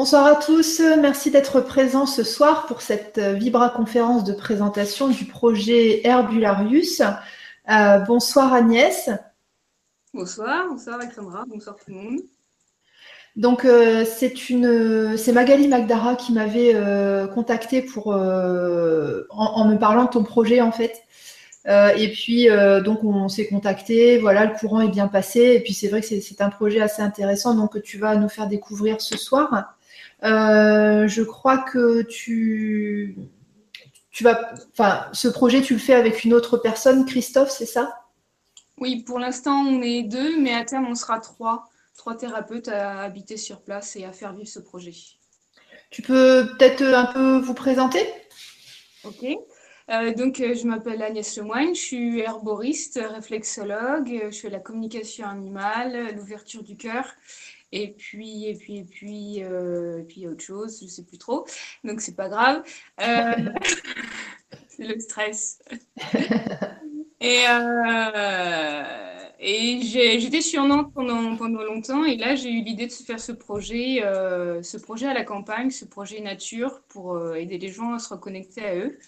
Bonsoir à tous, merci d'être présents ce soir pour cette Vibra conférence de présentation du projet Herbularius. Euh, bonsoir Agnès. Bonsoir, bonsoir Alexandra, bonsoir tout le monde. Donc euh, c'est une, c'est Magali Magdara qui m'avait euh, contacté pour en, en, me parlant de ton projet en fait. et puis donc on s'est contacté, voilà le courant est bien passé et puis c'est vrai que c'est un projet assez intéressant donc que tu vas nous faire découvrir ce soir. Euh, je crois que tu, tu vas, enfin, ce projet, tu le fais avec une autre personne, Christophe, c'est ça? Oui, pour l'instant, on est deux, mais à terme, on sera trois, trois thérapeutes à habiter sur place et à faire vivre ce projet. Tu peux peut-être un peu vous présenter? Ok. Euh, donc, euh, je m'appelle Agnès Lemoine, je suis herboriste, réflexologue, je fais la communication animale, l'ouverture du cœur et puis, et puis, et puis, euh, et puis autre chose, je sais plus trop. Donc, c'est pas grave. Euh, c'est le stress. et euh, et j'étais sur Nantes pendant, pendant longtemps. Et là, j'ai eu l'idée de se faire ce projet, euh, ce projet à la campagne, ce projet nature pour aider les gens à se reconnecter à eux.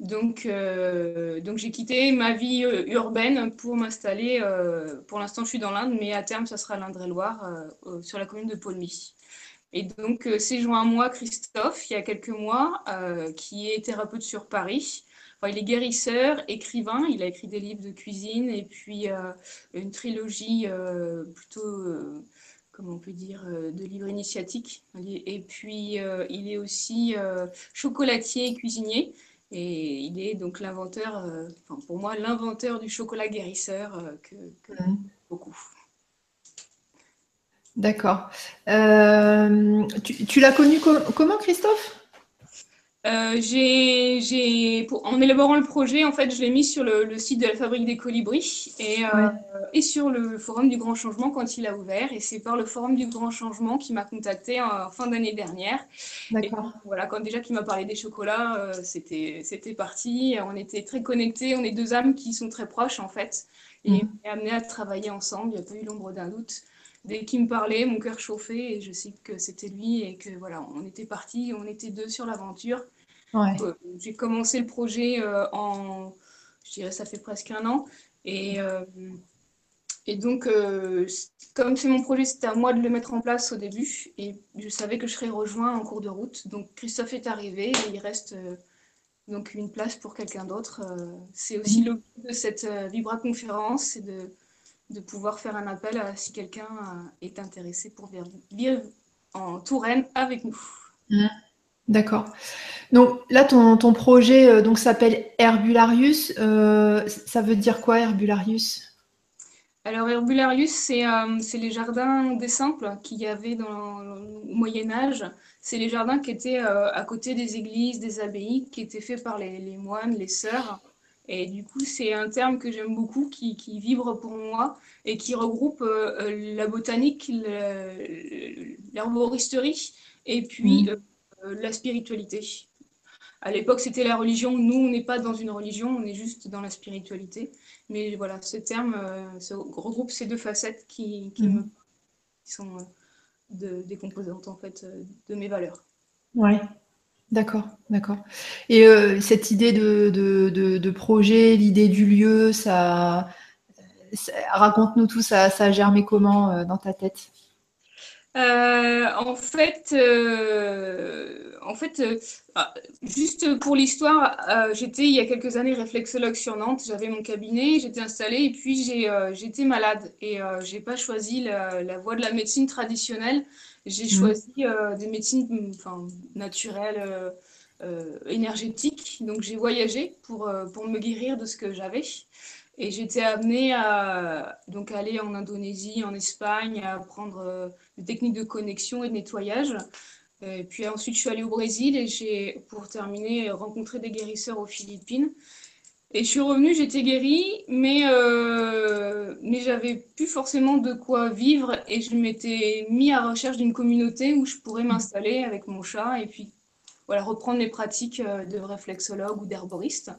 Donc, euh, donc j'ai quitté ma vie euh, urbaine pour m'installer. Euh, pour l'instant, je suis dans l'Inde, mais à terme, ça sera l'Indre-et-Loire, sur la commune de Paulmy. Et donc, c'est joint à moi Christophe, il y a quelques mois, qui est thérapeute sur Paris. Enfin, il est guérisseur, écrivain, il a écrit des livres de cuisine et puis une trilogie plutôt comment on peut dire, de livres initiatiques. Et puis, il est aussi chocolatier et cuisinier. Et il est donc l'inventeur, euh, enfin pour moi, l'inventeur du chocolat guérisseur euh, que, que mmh. beaucoup. D'accord. Euh, tu, tu l'as connu comment, Christophe? Euh, j'ai, en élaborant le projet, en fait, je l'ai mis sur le, site de la Fabrique des Colibris et, euh, et, sur le Forum du Grand Changement quand il a ouvert. Et c'est par le Forum du Grand Changement qui m'a contacté en fin d'année dernière. D'accord. Voilà, quand déjà qu'il m'a parlé des chocolats, euh, c'était, c'était parti. On était très connectés. On est deux âmes qui sont très proches, en fait. Et mmh. on est amenés à travailler ensemble. Il n'y a pas eu l'ombre d'un doute. Dès qu'il me parlait, mon cœur chauffait et je sais que c'était lui et que voilà, on était partis, on était deux sur l'aventure. Euh, j'ai commencé le projet euh, en, je dirais, ça fait presque un an. Et, euh, et donc, comme c'est mon projet, c'était à moi de le mettre en place au début. Et je savais que je serais rejoint en cours de route. Donc, Christophe est arrivé et il reste donc une place pour quelqu'un d'autre. c'est aussi le but de cette Vibra conférence, c'est de, de, pouvoir faire un appel à, si quelqu'un est intéressé pour vivre en Touraine avec nous. Mmh. D'accord. Donc là, ton, ton projet euh, donc s'appelle Herbularius. Euh, ça veut dire quoi, Herbularius? Alors, Herbularius, c'est euh, les jardins des simples qu'il y avait dans, au Moyen Âge. C'est les jardins qui étaient à côté des églises, des abbayes, qui étaient faits par les, les moines, les sœurs. Et du coup, c'est un terme que j'aime beaucoup, qui, qui, vibre pour moi et qui regroupe la botanique, l'herboristerie et puis mmh. Euh, la spiritualité. À l'époque, c'était la religion. Nous, on n'est pas dans une religion, on est juste dans la spiritualité. Mais voilà, ce terme euh, regroupe ces deux facettes qui, mhm. sont euh, des composantes en fait de mes valeurs. Ouais. D'accord, d'accord. Et cette idée de, de, projet, l'idée du lieu, ça, raconte-nous tout, ça, ça a germé comment dans ta tête? Euh, en fait, euh, en fait euh, ah, juste pour l'histoire, j'étais il y a quelques années réflexologue sur Nantes. J'avais mon cabinet, j'étais installée et puis j'étais malade et j'ai pas choisi la, voie de la médecine traditionnelle. J'ai mmh. choisi des médecines enfin, naturelles, énergétiques. Donc j'ai voyagé pour, pour me guérir de ce que j'avais. Et j'étais amenée à donc aller en Indonésie, en Espagne, à apprendre euh, des techniques de connexion et de nettoyage. Et puis ensuite, je suis allée au Brésil et j'ai, pour terminer, rencontré des guérisseurs aux Philippines. Et je suis revenue, j'étais guérie, mais, euh, mais j'avais plus forcément de quoi vivre et je m'étais mis à recherche d'une communauté où je pourrais m'installer avec mon chat et puis voilà, reprendre mes pratiques euh, de réflexologue ou d'herboriste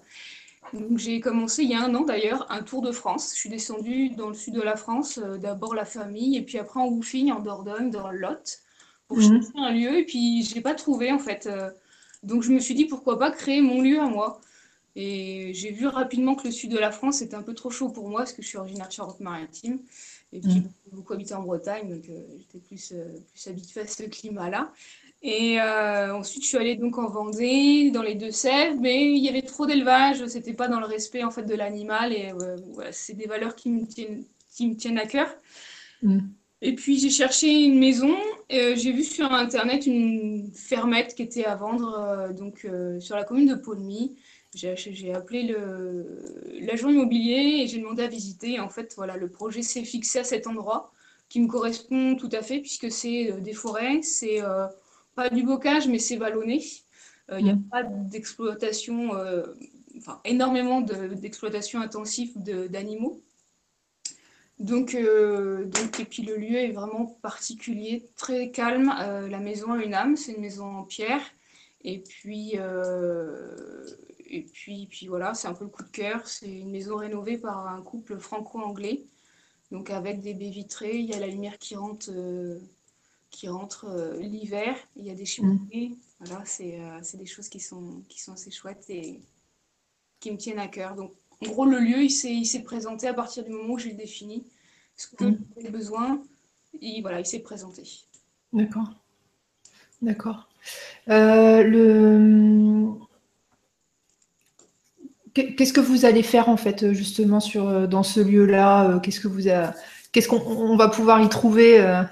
j'ai commencé il y a un an d'ailleurs un tour de France. Je suis descendue dans le sud de la France, euh, d'abord la famille, et puis après en Woufing, en Dordogne, dans le Lot, pour mhm. chercher un lieu et puis je l'ai pas trouvé en fait. donc je me suis dit pourquoi pas créer mon lieu à moi. Et j'ai vu rapidement que le sud de la France était un peu trop chaud pour moi parce que je suis originaire de Charente-Maritime. Et puis, j'ai mm. beaucoup habité en Bretagne, donc euh, j'étais plus, euh, plus habituée à ce climat-là. Et euh, ensuite, je suis allée donc en Vendée, dans les Deux-Sèvres, mais il y avait trop d'élevage, c'était pas dans le respect en fait de l'animal, et voilà, c'est des valeurs qui me tiennent, qui me tiennent à cœur. Mm. Et puis j'ai cherché une maison, j'ai vu sur internet une fermette qui était à vendre donc sur la commune de Paulmy. J'ai appelé l'agent immobilier et j'ai demandé à visiter. en fait, voilà, le projet s'est fixé à cet endroit qui me correspond tout à fait puisque c'est euh, des forêts, c'est euh, pas du bocage mais c'est vallonné. Euh, il n'y a mmh. pas d'exploitation, enfin énormément d'exploitation intensive d'animaux. Donc, donc, et puis le lieu est vraiment particulier, très calme. la maison a une âme, c'est une maison en pierre. Et puis, et puis, puis voilà, c'est un peu le coup de cœur. C'est une maison rénovée par un couple franco-anglais. Donc avec des baies vitrées, il y a la lumière qui rentre, euh, qui rentre euh, l'hiver. Il y a des cheminées. Voilà, euh, c'est des choses qui sont, qui sont assez chouettes et qui me tiennent à cœur. Donc en gros, le lieu, il s'est présenté à partir du moment où j'ai défini ce que mm. j'avais besoin. Et voilà, il s'est présenté. D'accord. D'accord. le Qu'est-ce que vous allez faire en fait justement sur, euh, dans ce lieu-là? Euh, Qu'est-ce que vous qu'est-ce qu'on va pouvoir y trouver euh?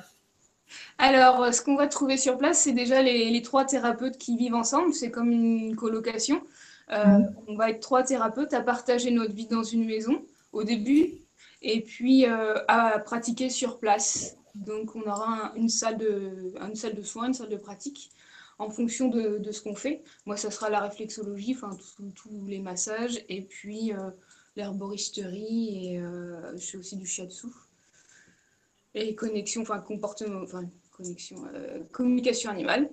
Alors, ce qu'on va trouver sur place, c'est déjà les, trois thérapeutes qui vivent ensemble. C'est comme une colocation. Mhm. On va être trois thérapeutes à partager notre vie dans une maison au début et puis à pratiquer sur place. Donc, on aura une, salle de, une salle de soins, une salle de pratique en fonction de, ce qu'on fait. Moi, ça sera la réflexologie, enfin tous les massages, et puis euh, l'herboristerie, et euh, je fais aussi du shiatsu. Et connexion, enfin comportement, enfin connexion, euh, communication animale.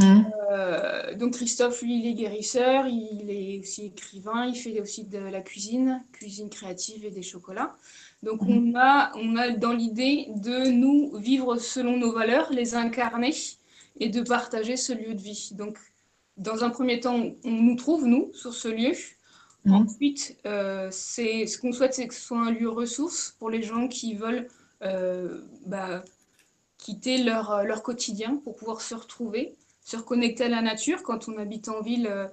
Mmh. donc Christophe, lui, il est guérisseur, il est aussi écrivain, il fait aussi de la cuisine, cuisine créative et des chocolats. Donc mmh. on, a, on a dans l'idée de nous vivre selon nos valeurs, les incarner et de partager ce lieu de vie. Donc, dans un premier temps, on nous trouve, nous, sur ce lieu. Mhm. Ensuite, euh, c'est ce qu'on souhaite, c'est que ce soit un lieu ressource pour les gens qui veulent euh, bah, quitter leur, leur, quotidien pour pouvoir se retrouver, se reconnecter à la nature. Quand on habite en ville, euh,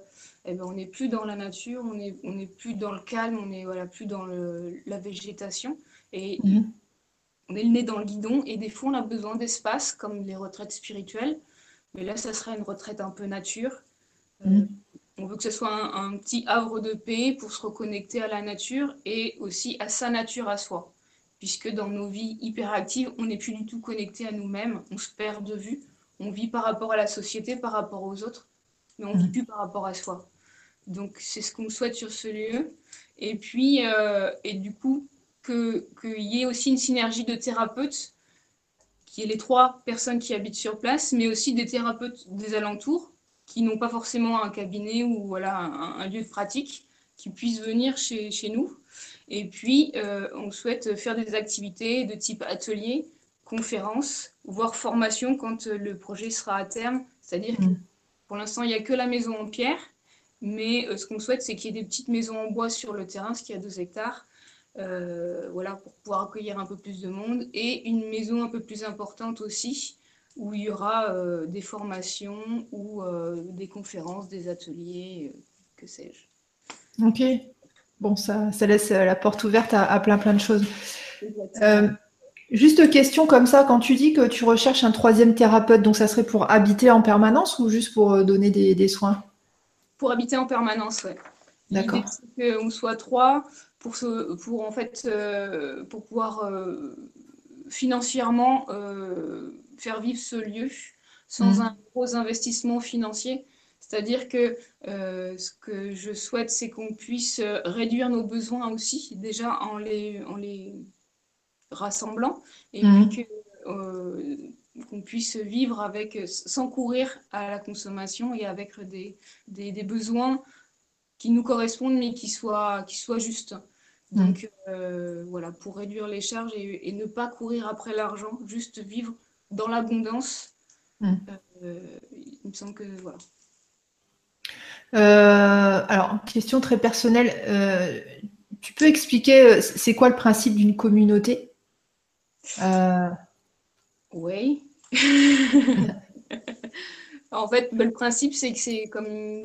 eh ben, on n'est plus dans la nature, on n'est on est plus dans le calme, on n'est voilà, plus dans le, la végétation. Et mhm. on est le nez dans le guidon. Et des fois, on a besoin d'espace, comme les retraites spirituelles, mais là, ça serait une retraite un peu nature. Euh, mm. On veut que ce soit un, petit havre de paix pour se reconnecter à la nature et aussi à sa nature à soi. Puisque dans nos vies hyperactives, on n'est plus du tout connecté à nous-mêmes, on se perd de vue, on vit par rapport à la société, par rapport aux autres, mais on ne vit mm. plus par rapport à soi. Donc c'est ce qu'on souhaite sur ce lieu. Et puis, euh, et du coup, qu'il y ait aussi une synergie de thérapeutes qui est les trois personnes qui habitent sur place, mais aussi des thérapeutes des alentours qui n'ont pas forcément un cabinet ou voilà, un, lieu de pratique, qui puissent venir chez, chez nous. Et puis, euh, on souhaite faire des activités de type atelier, conférence, voire formation quand le projet sera à terme. C'est-à-dire que mm. pour l'instant, il n'y a que la maison en pierre, mais euh, ce qu'on souhaite, c'est qu'il y ait des petites maisons en bois sur le terrain, ce qui a deux hectares, euh, voilà, pour pouvoir accueillir un peu plus de monde, et une maison un peu plus importante aussi, où il y aura euh, des formations ou euh, des conférences, des ateliers, que sais-je. Ok, bon, ça, ça laisse la porte ouverte à, plein plein de choses. juste question comme ça, quand tu dis que tu recherches un troisième thérapeute, donc ça serait pour habiter en permanence ou juste pour donner des, des soins? Pour habiter en permanence, oui. D'accord. Qu'on soit trois, pour, pour, en fait, euh, pour pouvoir euh, financièrement euh, faire vivre ce lieu sans mmh. un gros investissement financier. C'est-à-dire que ce que je souhaite, c'est qu'on puisse réduire nos besoins aussi, déjà en les, en les rassemblant, et mmh. puis qu'on puisse vivre avec, sans courir à la consommation et avec des, des, des besoins qui nous correspondent, mais qui soient, qui soient justes. Mm. Donc euh, voilà, pour réduire les charges et, ne pas courir après l'argent, juste vivre dans l'abondance Mm. il me semble que voilà. Alors, question très personnelle. tu peux expliquer, c'est quoi le principe d'une communauté? Oui. En fait, le principe, c'est que c'est comme une,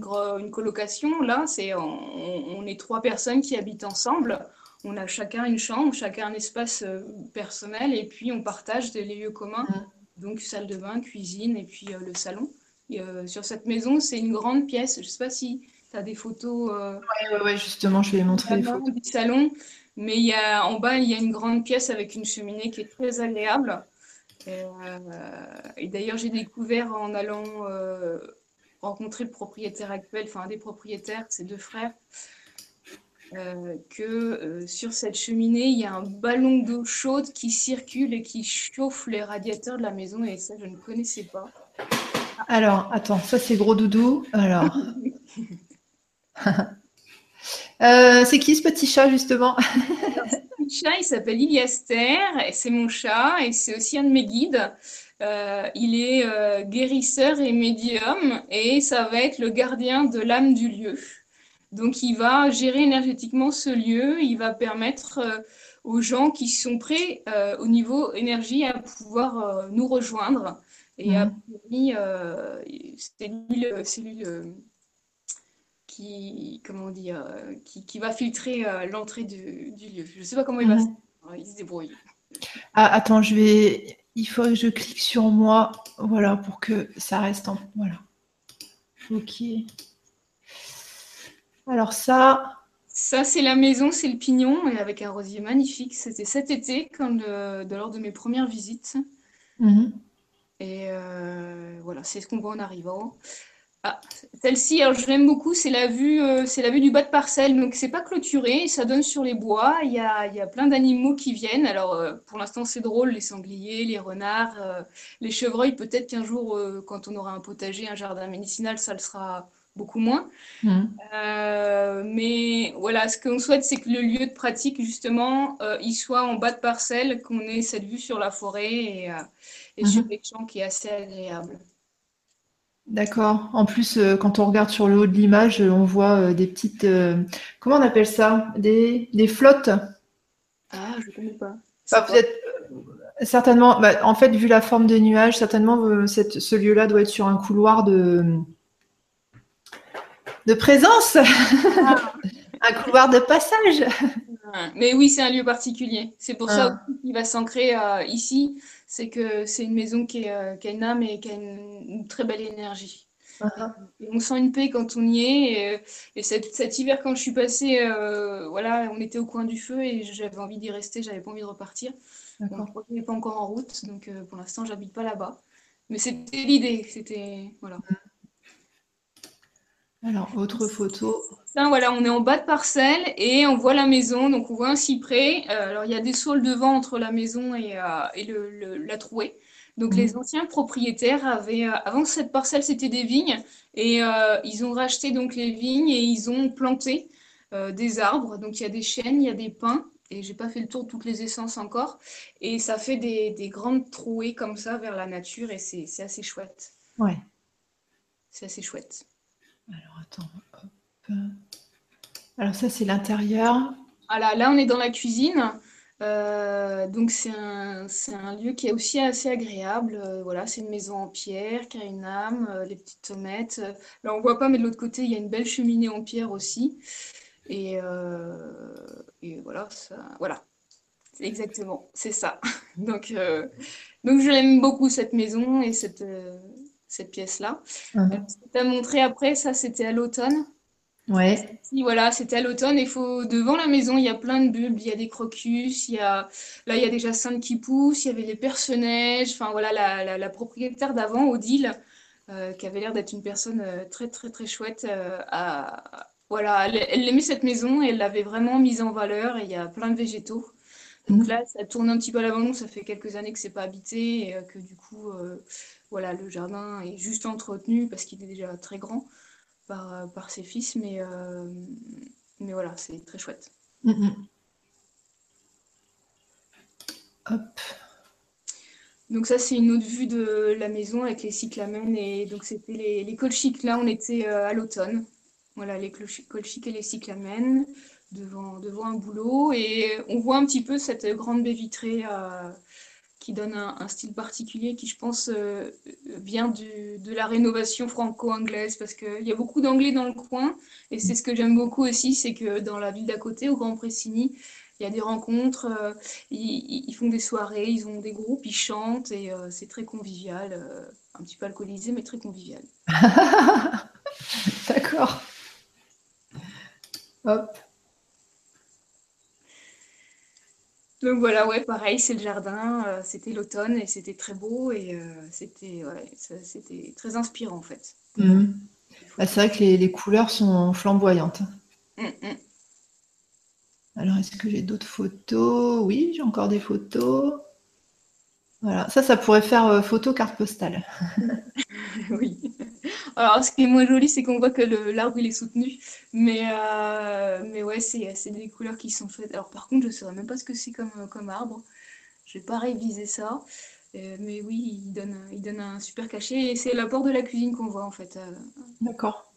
colocation. Là, c'est on, est trois personnes qui habitent ensemble. On a chacun une chambre, chacun un espace euh, personnel, et puis on partage des lieux communs. Mmh. Donc salle de bain, cuisine, et puis euh, le salon. Euh, sur cette maison, c'est une grande pièce. Je ne sais pas si tu as des photos. Oui, ouais, justement, je vais montrer les photos. Du salon. Mais il y a, en bas, il y a une grande pièce avec une cheminée qui est très agréable. Euh, et, d'ailleurs, j'ai découvert en allant euh, rencontrer le propriétaire actuel, enfin un des propriétaires, ses deux frères, euh, que sur cette cheminée, il y a un ballon d'eau chaude qui circule et qui chauffe les radiateurs de la maison. Et ça, je ne connaissais pas. Alors, attends, ça c'est gros doudou. Alors. c'est qui ce petit chat justement? Chat, il s'appelle Iliaster, et c'est mon chat, et c'est aussi un de mes guides. Euh, il est euh, guérisseur et médium, et ça va être le gardien de l'âme du lieu. Donc il va gérer énergétiquement ce lieu, il va permettre euh, aux gens qui sont prêts au niveau énergie à pouvoir nous rejoindre. Et à mmh. c'est lui, le, qui, comment dire, euh, qui, qui va filtrer euh, l'entrée du, du, lieu. Je ne sais pas comment il va se... Il se débrouille. Ah, attends, je vais. Il faut que je clique sur moi, voilà, pour que ça reste en. Voilà. Ok. Alors ça. Ça, c'est la maison, c'est le pignon, et avec un rosier magnifique. C'était cet été, quand de, lors de mes premières visites. Mhm. Et euh, voilà, c'est ce qu'on voit en arrivant. Ah, celle-ci, alors je l'aime beaucoup, c'est la vue, euh, c'est la vue du bas de parcelle, donc c'est pas clôturé, ça donne sur les bois. Il y a, y a plein d'animaux qui viennent. Alors euh, pour l'instant c'est drôle, les sangliers, les renards, les chevreuils. Peut-être qu'un jour, quand on aura un potager, un jardin médicinal, ça le sera beaucoup moins. Mmh. mais voilà, ce qu'on souhaite, c'est que le lieu de pratique justement, il soit en bas de parcelle, qu'on ait cette vue sur la forêt et, et mmh. sur les champs qui est assez agréable. D'accord. En plus, euh, quand on regarde sur le haut de l'image, on voit euh, des petites. Euh, comment on appelle ça? Des, flottes? Ah, je ne connais pas. certainement. Bah, en fait, vu la forme des nuages, certainement, ce lieu-là doit être sur un couloir de, de présence. Ah. un couloir de passage. Mais oui, c'est un lieu particulier. C'est pour ça ah. qu'il va s'ancrer ici c'est que c'est une maison qui, euh, a une âme et qui a une, très belle énergie. On sent une paix quand on y est. Et, euh, cet, hiver, quand je suis passée, euh, voilà, on était au coin du feu et j'avais envie d'y rester, j'avais pas envie de repartir. projet n'est pas encore en route, donc pour l'instant, j'habite pas là-bas. Mais c'était l'idée, c'était voilà. Alors, autre photo. voilà, on est en bas de parcelle et on voit la maison. Donc, on voit un cyprès. Euh, alors, il y a des saules devant entre la maison et, euh, la trouée. Donc, les mhm. anciens propriétaires avaient, euh, avant cette parcelle, c'était des vignes. Et ils ont racheté donc les vignes et ils ont planté des arbres. Donc, il y a des chênes, il y a des pins. Et j'ai pas fait le tour de toutes les essences encore. Et ça fait des, des grandes trouées comme ça vers la nature et c'est assez chouette. Ouais. C'est assez chouette. Alors attends, Alors ça c'est l'intérieur. Voilà, là on est dans la cuisine. Euh, donc c'est un, lieu qui est aussi assez agréable. Euh, voilà, c'est une maison en pierre qui a une âme, euh, les petites tomates. Là on voit pas, mais de l'autre côté il y a une belle cheminée en pierre aussi. Et, voilà, ça, voilà, exactement, c'est ça. donc, donc je l'aime beaucoup cette maison et cette, cette pièce-là. Ce que tu as montré après, ça, c'était à l'automne. Ouais. voilà, c'était à l'automne. Il faut devant la maison, il y a plein de bulbes, il y a des crocus, il y a là il y a déjà cinq qui poussent, il y avait les personnages. Enfin voilà, la, propriétaire d'avant, Odile, euh, qui avait l'air d'être une personne euh, très très très chouette. Euh, voilà, elle, aimait cette maison et elle l'avait vraiment mise en valeur. Et il y a plein de végétaux. Donc mm-hmm. là, ça tourne un petit peu à l'avant. Ça fait quelques années que c'est pas habité et que du coup, voilà, le jardin est juste entretenu parce qu'il est déjà très grand par, euh, par ses fils, mais, euh, mais voilà, c'est très chouette. Mm, mm. Hop. Donc ça, c'est une autre vue de la maison avec les cyclamènes. Et donc c'était les, les colchiques. Là, on était euh, à l'automne. Voilà, les colchiques et les cyclamènes devant, devant un boulot. Et on voit un petit peu cette grande baie vitrée euh, qui donne un, style particulier qui, je pense, euh, vient de la rénovation franco-anglaise. Parce qu'il y a beaucoup d'anglais dans le coin. Et c'est ce que j'aime beaucoup aussi, c'est que dans la ville d'à côté, au Grand Pressigny, il y a des rencontres, euh, ils, font des soirées, ils ont des groupes, ils chantent et euh, c'est très convivial, un petit peu alcoolisé mais très convivial. D'accord. Hop. Donc voilà, ouais, pareil, c'est le jardin, c'était l'automne et c'était très beau et c'était c'était très inspirant en fait. Mhm. Bah, c'est vrai que les, couleurs sont flamboyantes. Mmh, mmh. Alors, est-ce que j'ai d'autres photos? Oui, j'ai encore des photos. Voilà, ça, ça pourrait faire euh, photo carte postale. oui. Alors, ce qui est moins joli, c'est qu'on voit que l'arbre, il est soutenu. Mais, euh, mais ouais, c'est des couleurs qui sont faites. Alors, par contre, je ne saurais même pas ce que c'est comme, comme arbre. Je vais pas réviser ça. Euh, mais oui, il donne, il donne un super cachet. Et c'est la porte de la cuisine qu'on voit, en fait. D'accord.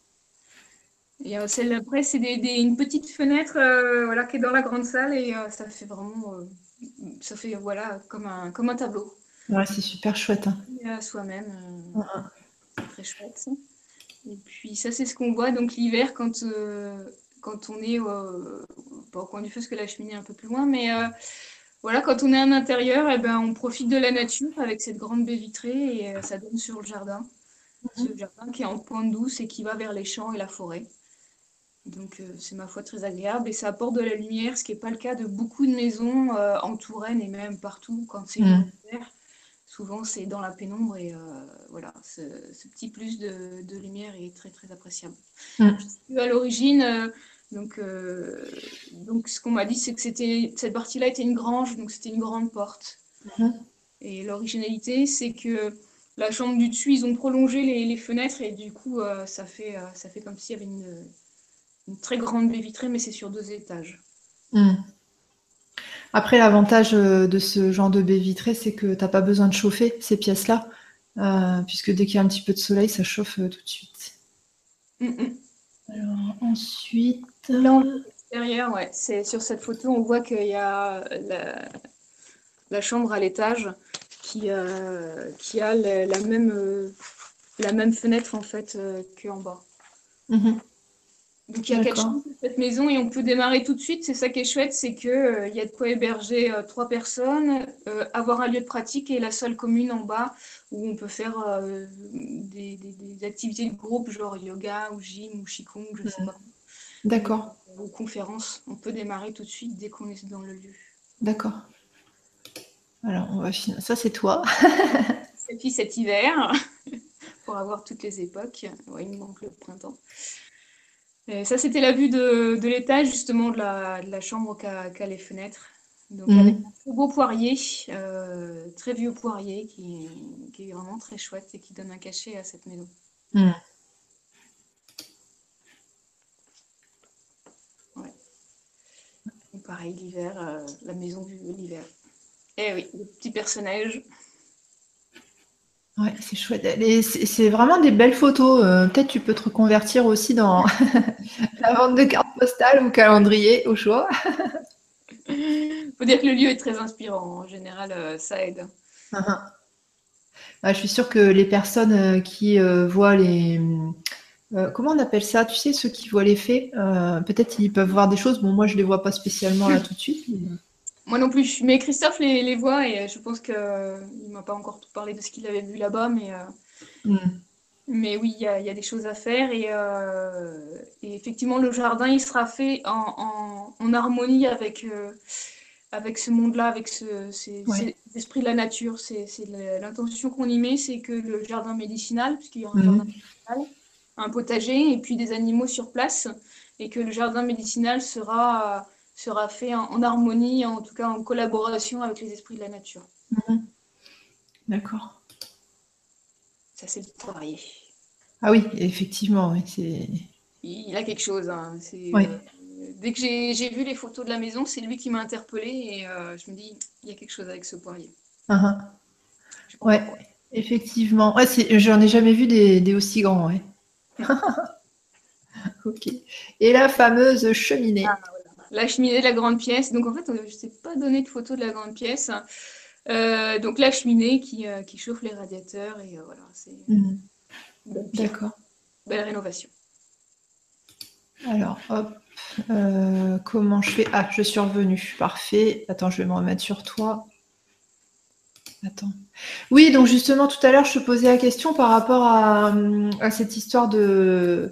Et euh, celle d'après, c'est une petite fenêtre euh, voilà, qui est dans la grande salle et euh, ça fait vraiment, ça fait voilà, comme un, comme un tableau. Ouais, c'est super chouette. Hein. Soi-même, très chouette. Et puis ça, c'est ce qu'on voit donc l'hiver quand, quand on est pas au coin du feu, parce que la cheminée est un peu plus loin, mais voilà, quand on est à l'intérieur, eh ben, on profite de la nature avec cette grande baie vitrée et ça donne sur le jardin. Mhm. Ce jardin qui est en pointe douce et qui va vers les champs et la forêt. Donc euh, c'est ma foi très agréable et ça apporte de la lumière, ce qui n'est pas le cas de beaucoup de maisons euh, en Touraine et même partout quand c'est mmh. Souvent c'est dans la pénombre et euh, voilà, ce, petit plus de, lumière est très très appréciable. Mmh. À l'origine, donc, donc ce qu'on m'a dit c'est que c'était cette partie-là était une grange, donc c'était une grande porte. Mmh. Et l'originalité c'est que la chambre du dessus, ils ont prolongé les, fenêtres et du coup ça, fait, ça fait comme s'il y avait une une très grande baie vitrée, mais c'est sur deux étages. Hmm. Après, l'avantage euh, de ce genre de baie vitrée, c'est que tu n'as pas besoin de chauffer ces pièces-là, euh, puisque dès qu'il y a un petit peu de soleil, ça chauffe euh, tout de suite. Hmm, hmm. Alors, ensuite. Là, ouais. C'est, sur cette photo, on voit qu'il y a la, chambre à l'étage qui, qui a la, même, la même fenêtre en fait qu'en bas. Donc il y a quatre chambres dans cette maison et on peut démarrer tout de suite. C'est ça qui est chouette, c'est qu'il euh, y a de quoi héberger euh, trois personnes, euh, avoir un lieu de pratique et la salle commune en bas où on peut faire des, activités de groupe, genre yoga ou gym ou qigong, je ne sais pas. D'accord. Ou conférences. On peut démarrer tout de suite dès qu'on est dans le lieu. D'accord. Alors on va finir. Ça c'est toi. Et puis cet hiver, pour avoir toutes les époques. Ouais, il me manque le printemps ça, c'était la vue de, l'étage, justement, de la, chambre qu'a les fenêtres. Donc, mhm. avec un très beau poirier, euh, très vieux poirier, qui, est vraiment très chouette et qui donne un cachet à cette maison. Mhm. pareil, l'hiver, euh, la maison vue l'hiver. Eh oui, le petit personnage. Ouais, c'est chouette. C'est vraiment des belles photos. Euh, peut-être tu peux te reconvertir aussi dans la vente de cartes postales ou calendrier au choix. faut dire que le lieu est très inspirant. En général, euh, ça aide. Uh-huh. je suis sûre que les personnes euh, qui voient les. comment on appelle ça? Tu sais, ceux qui voient les faits, peut-être ils peuvent voir des choses. Bon, moi, je ne les vois pas spécialement là tout de suite. Moi non plus, mais Christophe les, les voit et je pense qu'il ne m'a pas encore tout parlé de ce qu'il avait vu là-bas, mais, euh, hmm. mais oui, il y, a des choses à faire euh, et, effectivement, le jardin, il sera fait en, harmonie avec, euh, avec ce monde-là, avec ce, ces, esprits de la nature. C'est l'intention qu'on y met, c'est que le jardin médicinal, puisqu'il y aura un hmm. jardin médicinal, un potager et puis des animaux sur place, et que le jardin médicinal sera sera fait en, harmonie, en tout cas en collaboration avec les esprits de la nature. Mhm. D'accord. Ça, c'est le poirier. Ah oui, effectivement, c'est... Il a quelque chose. Hein. Euh, dès que j'ai vu les photos de la maison, c'est lui qui m'a interpellée et euh, je me dis, il y a quelque chose avec ce poirier. Uh-huh. Ouais, effectivement. Ouais, j'en ai jamais vu des, aussi grands. Ouais. ok. Et la fameuse cheminée. Ah, la cheminée de la grande pièce. Donc en fait, je ne sais pas donner de photo de la grande pièce. Euh, donc la cheminée qui, euh, chauffe les radiateurs et voilà, c'est. Mhm. D'accord. Belle rénovation. Alors, hop. Euh, comment je fais? Ah, je suis revenue. Parfait. Attends, je vais me remettre sur toi. Oui, donc justement, tout à l'heure, je te posais la question par rapport à, cette histoire de,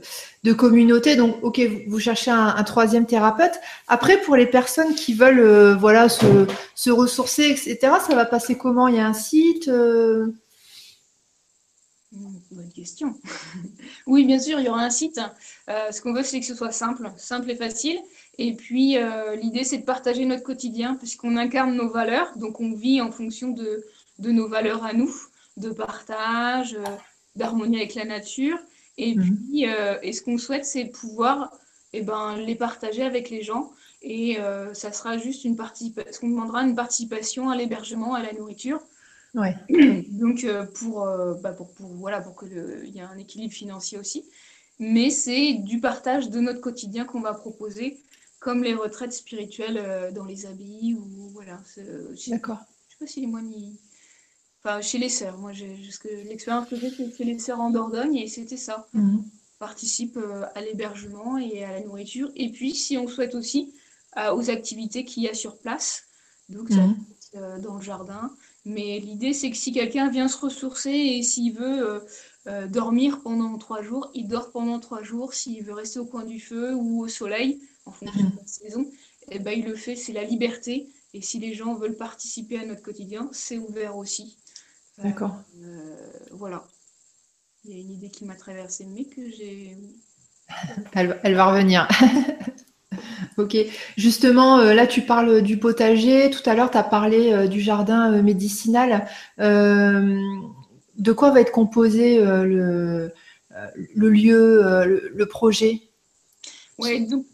communauté. Donc, ok, vous, cherchez un, troisième thérapeute. Après, pour les personnes qui veulent euh, voilà, se, ressourcer, etc., ça va passer comment? Il y a un site euh? Bonne question. oui, bien sûr, il y aura un site. Euh, ce qu'on veut, c'est que ce soit simple, simple et facile. Et puis, l'idée, c'est de partager notre quotidien, puisqu'on incarne nos valeurs. Donc, on vit en fonction de, nos valeurs à nous, de partage, euh, d'harmonie avec la nature. Et mhm. puis, et ce qu'on souhaite, c'est pouvoir eh ben, les partager avec les gens. Et ça sera juste une participation, qu'on demandera une participation à l'hébergement, à la nourriture. Ouais. Donc, pour, bah, pour, pour, voilà, pour qu'il y ait un équilibre financier aussi mais c'est du partage de notre quotidien qu'on va proposer, comme les retraites spirituelles euh, dans les habits ou voilà. D'accord. Je sais pas si les moines Enfin, chez les sœurs, moi, l'expérience que j'ai, c'est chez les sœurs en Dordogne, et c'était ça. Mhm. Participe euh, à l'hébergement et à la nourriture. Et puis, si on souhaite aussi, euh, aux activités qu'il y a sur place. Donc, ça mhm. dans le jardin. Mais l'idée, c'est que si quelqu'un vient se ressourcer et s'il veut euh, dormir pendant trois jours, il dort pendant trois jours. S'il veut rester au coin du feu ou au soleil, en fonction de la saison, eh ben, il le fait, c'est la liberté. Et si les gens veulent participer à notre quotidien, c'est ouvert aussi. Euh, D'accord. Euh, voilà. Il y a une idée qui m'a traversée, mais que j'ai. Elle, elle, va revenir. ok. Justement, là, tu parles du potager. Tout à l'heure, tu as parlé du jardin médicinal de quoi va être composé euh, le, euh, le, lieu, euh, le, projet? Oui, donc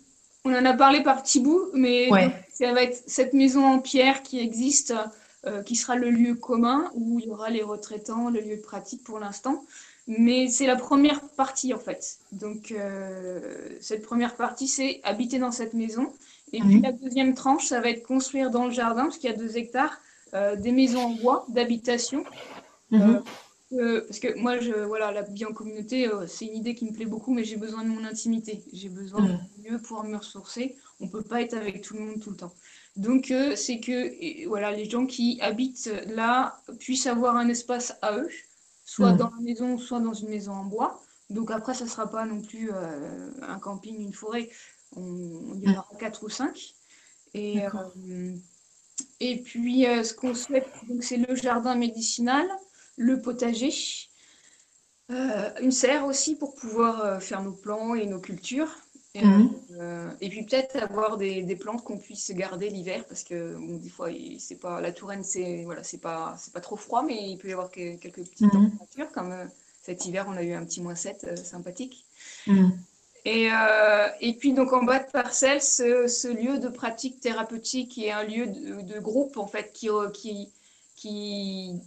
on en a parlé par petits bouts, mais ça va être cette maison en pierre qui existe, qui sera le lieu commun où il y aura les retraitants, le lieu de pratique pour l'instant. Mais c'est la première partie en fait. Donc cette première partie, c'est habiter dans cette maison. Et puis mhm. la deuxième tranche, ça va être construire dans le jardin, parce qu'il y a deux hectares, des maisons en bois d'habitation. Mhm parce que moi, je, voilà, la vie en communauté, euh, c'est une idée qui me plaît beaucoup, mais j'ai besoin de mon intimité. J'ai besoin de mieux pouvoir me ressourcer. On ne peut pas être avec tout le monde tout le temps. Donc, euh, c'est que voilà, les gens qui habitent là puissent avoir un espace à eux, soit dans la maison, soit dans une maison en bois. Donc, après, ça ne sera pas non plus euh, un camping, une forêt. On, il y en aura quatre ou cinq. Et, et puis, ce qu'on souhaite, c'est le jardin médicinal le potager, euh, une serre aussi pour pouvoir euh, faire nos plants et nos cultures. Et, mhm. euh, puis peut-être avoir des, plantes qu'on puisse garder l'hiver parce que des fois c'est pas la Touraine c'est voilà c'est pas c'est pas trop froid mais il peut y avoir quelques petites mhm. températures comme cet hiver on a eu un petit moins 7 sympathique. Mhm. Et, et, puis donc en bas de parcelle, ce, lieu de pratique thérapeutique est un lieu de, groupe en fait qui, qui, qui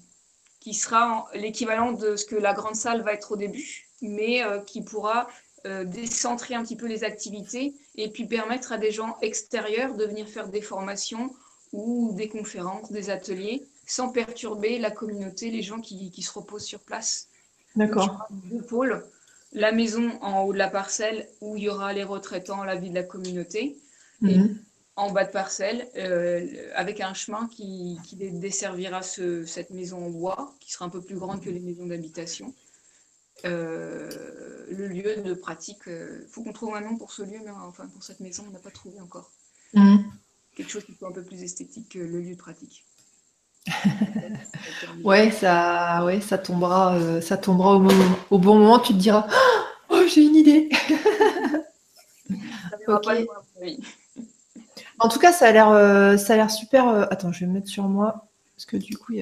qui sera l'équivalent de ce que la grande salle va être au début, mais euh, qui pourra euh, décentrer un petit peu les activités et puis permettre à des gens extérieurs de venir faire des formations ou des conférences, des ateliers, sans perturber la communauté, les gens qui, qui se reposent sur place. D'accord. Deux pôles. La maison en haut de la parcelle où il y aura les retraitants, la vie de la communauté. Et mhm en bas de parcelle, euh, avec un chemin qui, desservira cette maison en bois, qui sera un peu plus grande que les maisons d'habitation. Euh, le lieu de pratique, il euh, faut qu'on trouve un nom pour ce lieu, mais enfin pour cette maison, on n'a pas trouvé encore. Mhm. Quelque chose qui soit un peu plus esthétique que le lieu de pratique. ouais, ça, ouais, ça tombera, ça tombera au, au, bon moment. Tu te diras, oh, j'ai une idée. en tout cas, ça a l'air, euh, ça a l'air super. Euh, attends, je vais me mettre sur moi parce que du coup,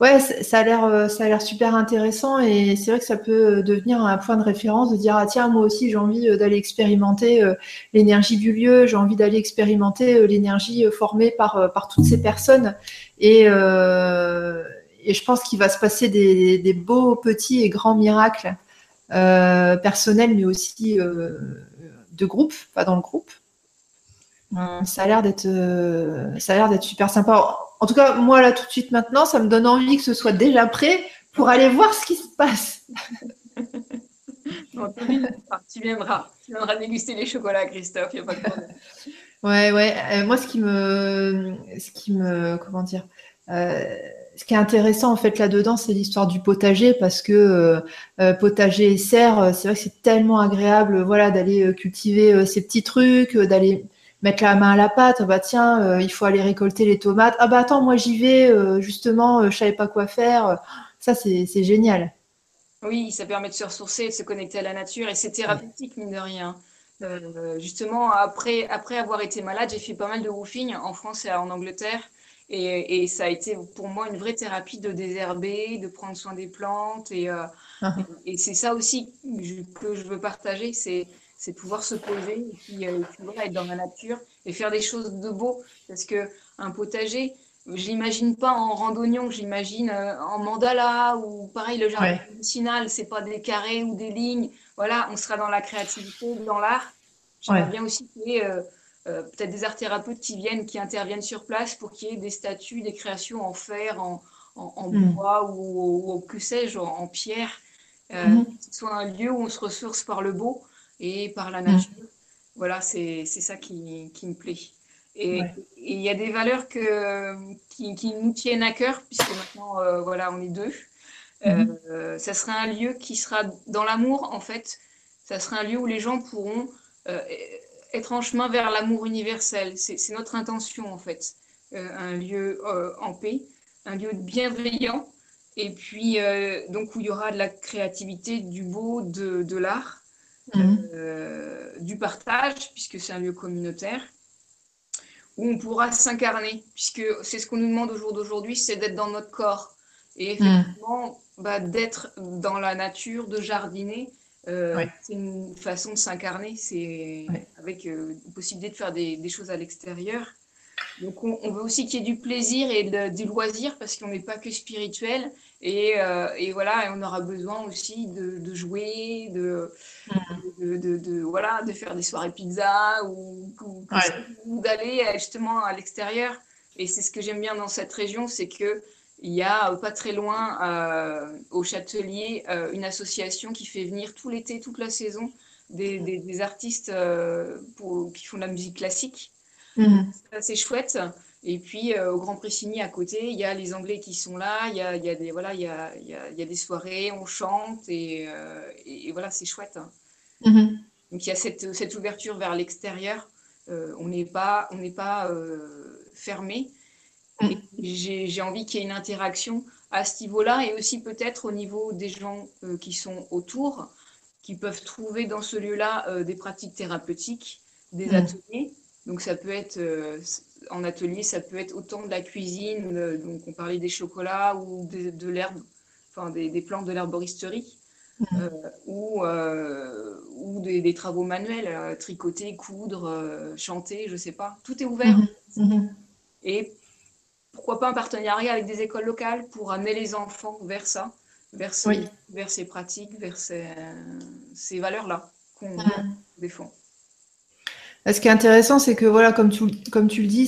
ouais, ça a l'air, euh, ça a l'air super intéressant et c'est vrai que ça peut devenir un point de référence de dire ah tiens moi aussi j'ai envie d'aller expérimenter l'énergie du lieu, j'ai envie d'aller expérimenter l'énergie formée par par toutes ces personnes et et, je pense qu'il va se passer des, beaux petits et grands miracles personnels, mais aussi de groupe, pas dans le groupe. Ça a l'air d'être, ça a l'air d'être super sympa. En tout cas, moi là tout de suite maintenant, ça me donne envie que ce soit déjà prêt pour aller voir ce qui se passe. tu viendras, tu viendras déguster les chocolats, Christophe, n'y a pas de problème. Ouais, ouais. Euh, moi, ce qui me, ce qui me, comment dire, euh, ce qui est intéressant en fait là-dedans, c'est l'histoire du potager parce que euh, potager et serre, c'est vrai que c'est tellement agréable, voilà, d'aller cultiver ces petits trucs, d'aller mettre la main à la pâte. Bah tiens, il faut aller récolter les tomates. Ah bah attends, moi j'y vais. justement, je savais pas quoi faire. Ça, c'est génial. Oui, ça permet de se ressourcer, de se connecter à la nature et c'est thérapeutique, mine de rien. Euh, justement, après, après avoir été malade, j'ai fait pas mal de woofing en France et en Angleterre. Et, ça a été pour moi une vraie thérapie de désherber, de prendre soin des plantes. Et, euh, ah. et, c'est ça aussi que je veux partager, c'est, c'est pouvoir se poser et puis, euh, être dans la nature et faire des choses de beau. Parce qu'un potager, je l'imagine pas en randonnion, j'imagine euh, en mandala ou pareil, le jardin médicinal, c'est pas des carrés ou des lignes. Voilà, on sera dans la créativité, dans l'art. J'aimerais bien aussi qu'il y ait euh, euh, peut-être des art thérapeutes qui viennent, qui interviennent sur place pour qu'il y ait des statues, des créations en fer, en, mm. bois ou, que sais-je, en, pierre. Mm-hmm. Que ce soit un lieu où on se ressource par le beau et par la nature. Mm. Voilà, c'est ça qui, qui me plaît. Et il y a des valeurs que, qui, nous tiennent à cœur, puisque maintenant, euh, voilà, on est deux. Euh, ça sera un lieu qui sera dans l'amour, en fait. Ça sera un lieu où les gens pourront euh, être en chemin vers l'amour universel. C'est notre intention, en fait. un lieu en paix, un lieu bienveillant, et puis, donc, où il y aura de la créativité, du beau, de, de l'art, mhm. du partage, puisque c'est un lieu communautaire où on pourra s'incarner, puisque c'est ce qu'on nous demande au jour d'aujourd'hui, c'est d'être dans notre corps. Et hmm. effectivement, bah, d'être dans la nature, de jardiner, euh, c'est une façon de s'incarner, c'est avec euh, possibilité de faire des, choses à l'extérieur. Donc on, veut aussi qu'il y ait du plaisir et du loisir, parce qu'on n'est pas que spirituel, euh, et, voilà, et on aura besoin aussi de, jouer, de, de, voilà, de faire des soirées pizza ou, d'aller euh, justement à l'extérieur. Et c'est ce que j'aime bien dans cette région, c'est que il y a pas très loin euh, au Châtelier une association qui fait venir tout l'été, toute la saison, des, artistes pour, qui font de la musique classique. Mmh. C'est chouette. Et puis euh, au Grand Pressigny à côté, il y a les Anglais qui sont là, il y a, il y a des voilà, il y a, il y a, des soirées, on chante et, euh, et, voilà, c'est chouette. Hein. Mm-hmm. Donc il y a cette, cette ouverture vers l'extérieur. Euh, on n'est pas on pas fermé. Mm. J'ai envie qu'il y ait une interaction à ce niveau-là et aussi peut-être au niveau des gens qui sont autour, qui peuvent trouver dans ce lieu-là des pratiques thérapeutiques, des mm. ateliers. Donc ça peut être en atelier, ça peut être autant de la cuisine, euh, donc on parlait des chocolats ou de, l'herbe, enfin des, plantes de l'herboristerie, mmh. euh, ou, euh, ou des, travaux manuels, tricoter, coudre, chanter, je sais pas. Tout est ouvert. Mmh. Mmh. Et pourquoi pas un partenariat avec des écoles locales pour amener les enfants vers ça, vers ces, vers ces pratiques, vers ces, ces valeurs-là qu'on défend. Ce qui est intéressant, c'est que voilà, comme tu, comme tu le dis,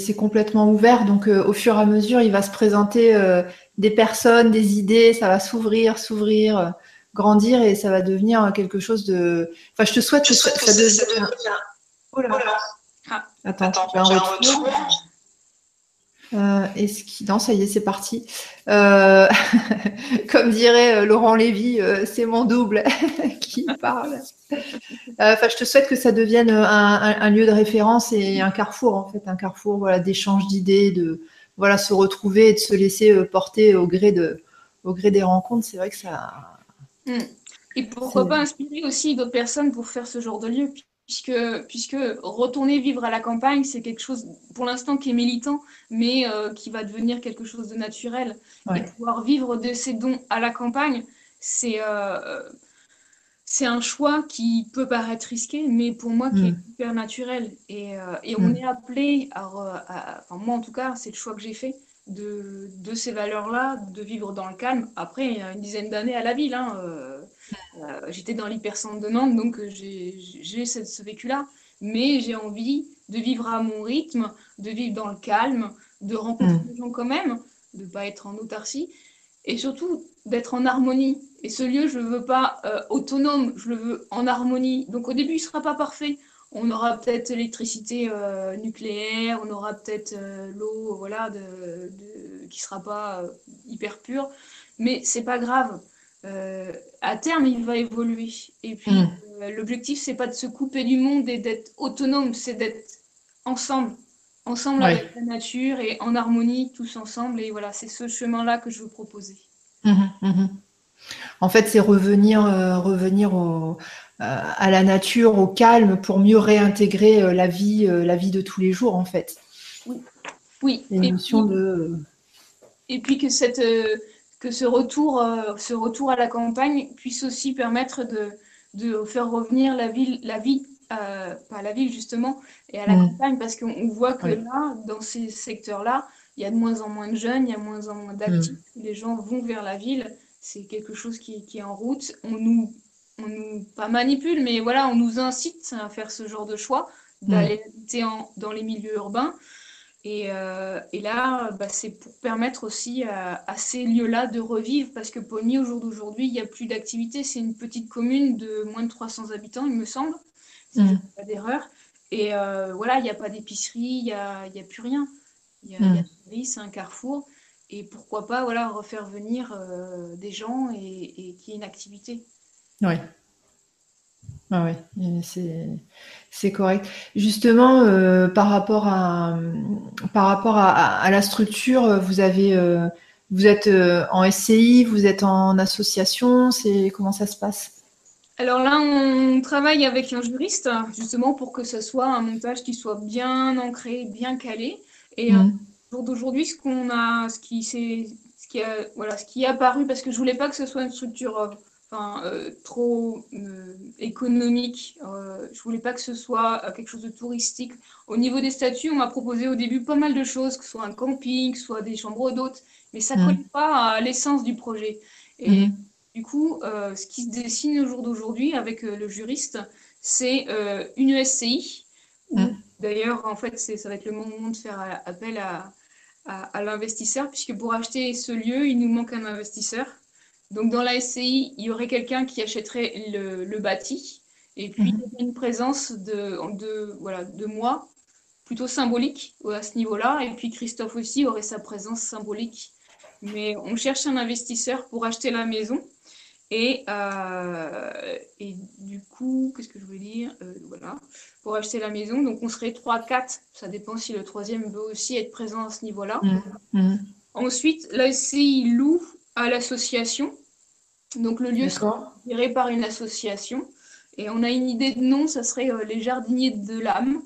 c'est complètement ouvert. Donc, euh, au fur et à mesure, il va se présenter euh, des personnes, des idées, ça va s'ouvrir, s'ouvrir, euh, grandir et ça va devenir quelque chose de. Enfin, je te souhaite que ça, devienne. Oh là. Ah. Attends, Attends un retour. Euh, ce qui... Non, ça y est, c'est parti. Euh, comme dirait euh, Laurent Lévy, c'est mon double qui parle. Enfin, je te souhaite que ça devienne un, lieu de référence et un carrefour, en fait, un carrefour voilà, d'échange d'idées, de voilà, se retrouver et de se laisser porter au gré, de, au gré des rencontres. C'est vrai que ça. Hmm. Et pourquoi pas inspirer aussi d'autres personnes pour faire ce genre de lieu puisque, puisque retourner vivre à la campagne, c'est quelque chose pour l'instant qui est militant, mais euh, qui va devenir quelque chose de naturel. Et pouvoir vivre de ses dons à la campagne, c'est euh, c'est un choix qui peut paraître risqué, mais pour moi qui est mm. hyper naturel. Et, euh, et on mm. est appelé, à, enfin moi en tout cas, c'est le choix que j'ai fait, de, de ces valeurs-là, de vivre dans le calme. Après, il y a une dizaine d'années à la ville, hein, euh, euh, j'étais dans l'hypercentre de Nantes, donc j'ai ce, ce vécu-là. Mais j'ai envie de vivre à mon rythme, de vivre dans le calme, de rencontrer mm. des gens quand même, de ne pas être en autarcie, et surtout d'être en harmonie. Et ce lieu, je ne le veux pas euh, autonome, je le veux en harmonie. Donc au début, il ne sera pas parfait on aura peut-être l'électricité euh, nucléaire, on aura peut-être euh, l'eau, voilà, de, qui sera pas euh, hyper pure, mais c'est pas grave. À terme, il va évoluer. Et puis, mm. l'objectif, c'est pas de se couper du monde et d'être autonome, c'est d'être ensemble, ensemble avec la nature et en harmonie tous ensemble. Et voilà, c'est ce chemin-là que je veux proposer. Mm-hmm, mm-hmm. En fait, c'est revenir, revenir au, euh, à la nature, au calme, pour mieux réintégrer euh, la vie, euh, la vie de tous les jours, en fait. Oui. Oui. Et de. Et puis que cette que ce retour, ce retour à la campagne puisse aussi permettre de, de faire revenir la ville, la vie, pas la ville justement, et à la mm. campagne, parce qu'on voit que là, dans ces secteurs-là, il y a de moins en moins de jeunes, il y a de moins en moins d'actifs, mm. les gens vont vers la ville, c'est quelque chose qui, qui, est en route. On nous on nous pas manipule, mais voilà, on nous incite à faire ce genre de choix, d'aller habiter dans les milieux urbains. Et, euh, là, bah, c'est pour permettre aussi à, ces lieux-là de revivre, parce que Pony, au jour d'aujourd'hui, il n'y a plus d'activité. C'est une petite commune de moins de 300 habitants, il me semble, si mm. pas d'erreur. Et euh, voilà, il n'y a pas d'épicerie, il n'y a, a, plus rien. Il y a, mm. c'est un carrefour. Et pourquoi pas voilà, refaire venir euh, des gens et, et qu'il y ait une activité. Oui. Ah oui, c'est correct. Justement, euh, par rapport à par rapport à, la structure, vous avez euh, vous êtes euh, en SCI, vous êtes en association, c'est comment ça se passe? Alors là, on travaille avec un juriste justement pour que ce soit un montage qui soit bien ancré, bien calé. Et mmh. d'aujourd'hui, ce qu'on a, ce qui c'est ce qui a voilà, ce qui est apparu parce que je voulais pas que ce soit une structure enfin, euh, trop euh, économique. Euh, je voulais pas que ce soit quelque chose de touristique. Au niveau des statuts, on m'a proposé au début pas mal de choses, que ce soit un camping, soit des chambres d'hôtes, mais ça ne colle mmh. pas à l'essence du projet. Et mmh. du coup, ce qui se dessine au jour d'aujourd'hui avec le juriste, c'est une SCI. Mmh. D'ailleurs, en fait, ça va être le moment de faire appel à, à l'investisseur, puisque pour acheter ce lieu, il nous manque un investisseur. Donc dans la SCI, il y aurait quelqu'un qui achèterait le, bâti et puis mhm. une présence de, de, voilà, de moi plutôt symbolique à ce niveau-là. Et puis Christophe aussi aurait sa présence symbolique. Mais on cherche un investisseur pour acheter la maison. Et, euh, et du coup, qu'est-ce que je voulais dire euh, Voilà, pour acheter la maison. Donc on serait 3-4. Ça dépend si le troisième veut aussi être présent à ce niveau-là. Mhm. Mhm. Ensuite, la SCI loue à l'association. Donc le lieu sera géré par une association. Et on a une idée de nom, ça serait euh, les jardiniers de l'âme.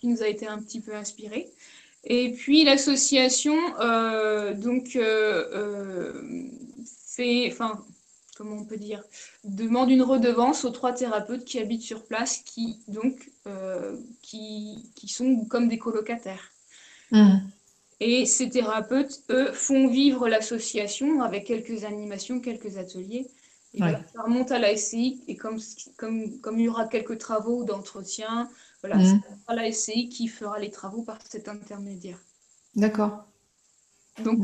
Qui nous a été un petit peu inspiré. Et puis l'association euh, donc euh, fait, enfin comment on peut dire, demande une redevance aux trois thérapeutes qui habitent sur place, qui donc qui, qui, sont comme des colocataires. Mmh. Et ces thérapeutes, eux, font vivre l'association avec quelques animations, quelques ateliers. Et ça remonte à la SCI. Et comme, comme, comme il y aura quelques travaux d'entretien, voilà, mmh. c'est la SCI qui fera les travaux par cet intermédiaire. D'accord. Donc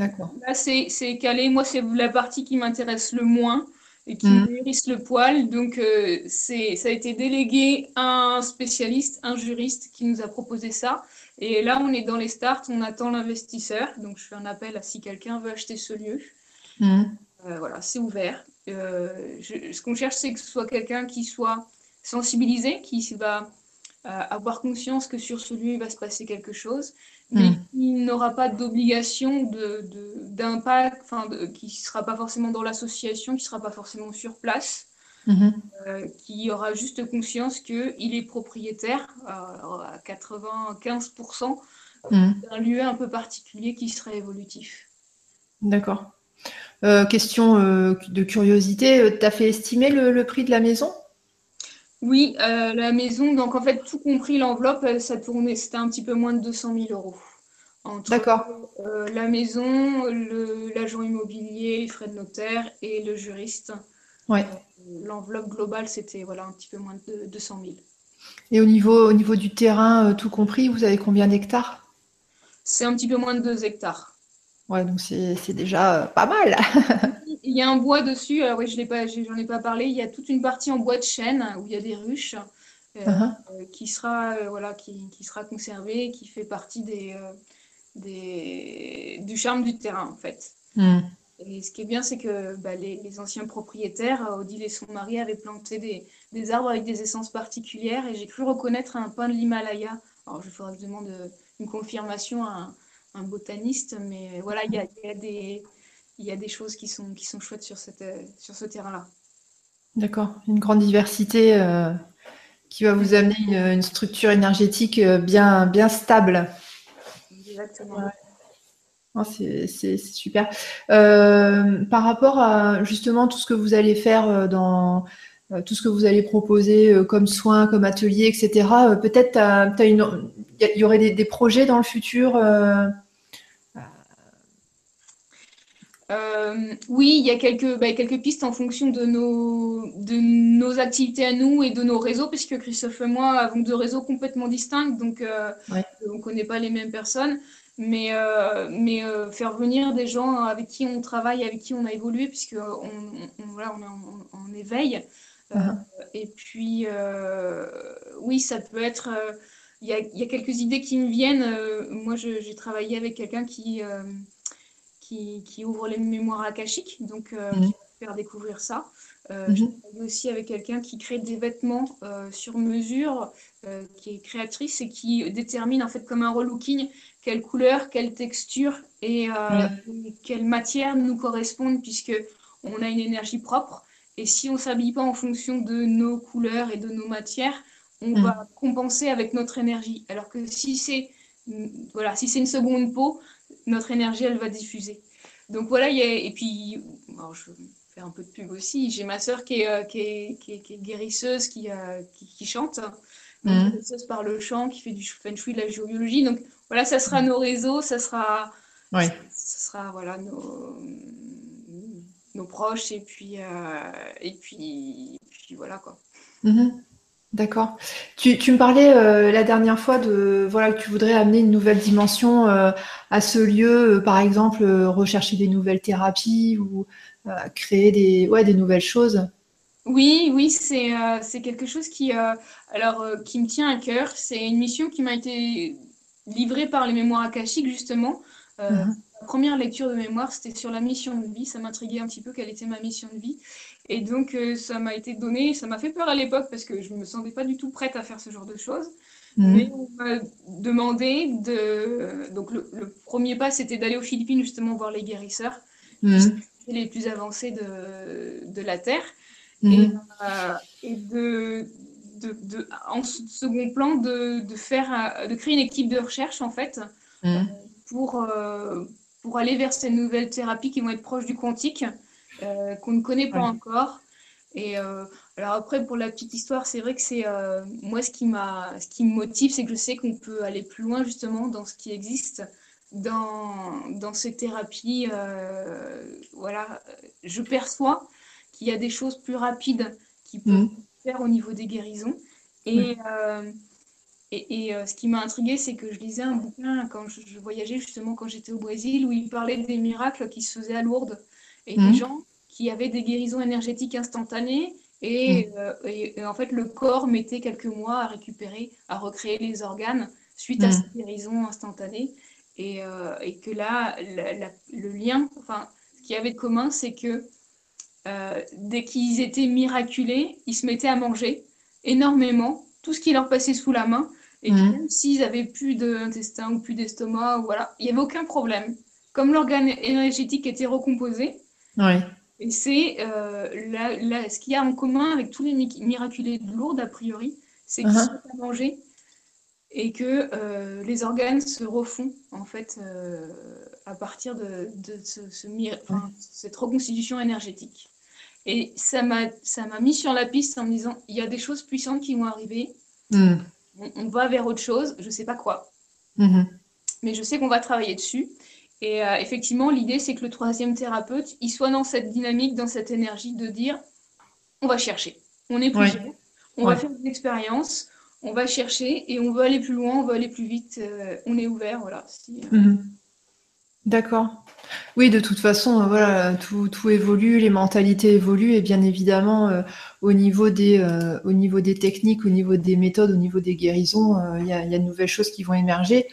là, c'est calé. Moi, c'est la partie qui m'intéresse le moins et qui mmh. me hérisse le poil. Donc, euh, ça a été délégué à un spécialiste, un juriste qui nous a proposé ça. Et là, on est dans les starts, on attend l'investisseur. Donc, je fais un appel à si quelqu'un veut acheter ce lieu. Mmh. Euh, voilà, c'est ouvert. Euh, ce qu'on cherche, c'est que ce soit quelqu'un qui soit sensibilisé, qui va euh, avoir conscience que sur ce lieu, il va se passer quelque chose, mais mmh. qui n'aura pas d'obligation d'impact, de, qui ne sera pas forcément dans l'association, qui ne sera pas forcément sur place. Mhm. Euh, qui aura juste conscience qu'il est propriétaire à 95% mhm. d'un lieu un peu particulier qui serait évolutif. D'accord. Euh, question euh, de curiosité, tu as fait estimer le, prix de la maison? Oui, la maison, donc en fait, tout compris l'enveloppe, ça tournait, c'était un petit peu moins de 200 000 euros. euh, la maison, l'agent immobilier, les frais de notaire et le juriste. Ouais. L'enveloppe globale, c'était voilà, un petit peu moins de 200 000. Et au niveau, au niveau du terrain, tout compris, vous avez combien d'hectares? C'est un petit peu moins de 2 hectares. Ouais, donc c'est déjà pas mal. il y a un bois dessus. Alors oui, je n'en pas, ai pas parlé. Il y a toute une partie en bois de chêne où il y a des ruches euh, uh-huh. euh, qui sera euh, voilà qui, qui, sera conservée, qui fait partie des, des du charme du terrain en fait. Hmm. Et ce qui est bien, c'est que bah, les, anciens propriétaires, Odile et son mari, avaient planté des, des arbres avec des essences particulières et j'ai cru reconnaître un pin de l'Himalaya. Alors, il faudra que je demande une confirmation à un, un botaniste, mais voilà, il y a, y a des, il y a des choses qui sont, qui sont chouettes sur, cette, euh, sur ce terrain-là. D'accord, une grande diversité euh, qui va vous amener une, structure énergétique euh, bien, bien stable. Exactement. Oh, c'est super. par rapport à justement tout ce que vous allez faire dans tout ce que vous allez proposer comme soins, comme ateliers, etc. Peut-être il y, aurait des, des, projets dans le futur euh, oui, il y a quelques, bah, quelques pistes en fonction de nos, de nos activités à nous et de nos réseaux, puisque Christophe et moi avons deux réseaux complètement distincts, donc euh, on ne connaît pas les mêmes personnes. Mais, euh, mais faire venir des gens avec qui on travaille, avec qui on a évolué, puisque on, voilà, on est en, éveil. Uh-huh. Et puis, oui, ça peut être. Il y a, y, a, quelques idées qui me viennent. moi, j'ai travaillé avec quelqu'un qui qui, ouvre les mémoires akashiques, donc euh, mhm. Faire découvrir ça. Euh. Je travaille aussi avec quelqu'un qui crée des vêtements euh, sur mesure, qui est créatrice et qui détermine en fait comme un relooking quelle couleur, quelle texture et, quelle matière nous correspondent puisque on a une énergie propre. Et si on s'habille pas en fonction de nos couleurs et de nos matières, on mhm. va compenser avec notre énergie. Alors que si c'est voilà, si c'est une seconde peau, notre énergie, elle va diffuser. Donc voilà, et puis, je faire un peu de pub aussi, j'ai ma sœur qui est, euh, qui, est, qui, est, guérisseuse, qui, euh, qui, chante, mmh. guérisseuse par le chant, qui fait du feng shui, de la géobiologie. Donc voilà, ça sera nos réseaux, ça sera, ça, sera voilà, nos, nos proches, et puis, euh, et puis, puis voilà quoi. Mmh. D'accord. Tu, me parlais euh, la dernière fois de voilà que tu voudrais amener une nouvelle dimension euh, à ce lieu, euh, par exemple rechercher des nouvelles thérapies ou créer des ouais des nouvelles choses. Oui, oui, c'est c'est quelque chose qui alors qui me tient à cœur. C'est une mission qui m'a été livrée par les mémoires akashiques justement. La première lecture de mémoire, c'était sur la mission de vie. Ça m'intriguait un petit peu quelle était ma mission de vie. Et donc, euh, ça m'a été donné, ça m'a fait peur à l'époque parce que je ne me sentais pas du tout prête à faire ce genre de choses. Mhm. Mais on m'a demandé de. Donc, le, premier pas, c'était d'aller aux Philippines justement voir les guérisseurs, mmh. Les plus avancés de, de la Terre. Mhm. Et, euh, et de, de, de, en second plan, de, de, faire, de créer une équipe de recherche en fait mhm. pour, euh, pour aller vers ces nouvelles thérapies qui vont être proches du quantique. Euh, qu'on ne connaît pas encore. Et alors après, pour la petite histoire, c'est vrai que c'est moi ce qui m'a, ce qui me motive, c'est que je sais qu'on peut aller plus loin justement dans ce qui existe dans, dans ces thérapies. voilà, je perçois qu'il y a des choses plus rapides qui peuvent mmh. faire au niveau des guérisons. Et, et, et ce qui m'a intriguée, c'est que je lisais un bouquin quand je, je voyageais justement quand j'étais au Brésil où il parlait des miracles qui se faisaient à Lourdes et des mmh. gens qui avait des guérisons énergétiques instantanées. Et, mm. euh, et, en fait, le corps mettait quelques mois à récupérer, à recréer les organes suite à mm. cette guérison instantanée. Et, euh, et que là, le lien, enfin, ce qu'il y avait de commun, c'est que euh, dès qu'ils étaient miraculés, ils se mettaient à manger énormément, tout ce qui leur passait sous la main. Et mm. même s'ils avaient plus d'intestin ou plus d'estomac, voilà, il n'y avait aucun problème. Comme l'organe énergétique était recomposé, ouais. Et c'est euh, ce qu'il y a en commun avec tous les miraculés de Lourdes, a priori, c'est qu'ils uh-huh. sont à manger et que euh, les organes se refont, en fait, euh, à partir de, ce, cette reconstitution énergétique. Et ça m'a mis sur la piste en me disant, il y a des choses puissantes qui vont arriver, hmm. on, va vers autre chose, je ne sais pas quoi. Mm-hmm. mais je sais qu'on va travailler dessus. Et euh, effectivement, l'idée, c'est que le troisième thérapeute, il soit dans cette dynamique, dans cette énergie de dire, on va chercher. On est plus on va faire des expériences, on va chercher et on veut aller plus loin, on veut aller plus vite. Euh, on est ouvert, voilà. Euh. Mhm. D'accord. Oui, de toute façon, voilà, tout, évolue, les mentalités évoluent et bien évidemment, au, niveau des, techniques, au niveau des méthodes, au niveau des guérisons, il y, a de nouvelles choses qui vont émerger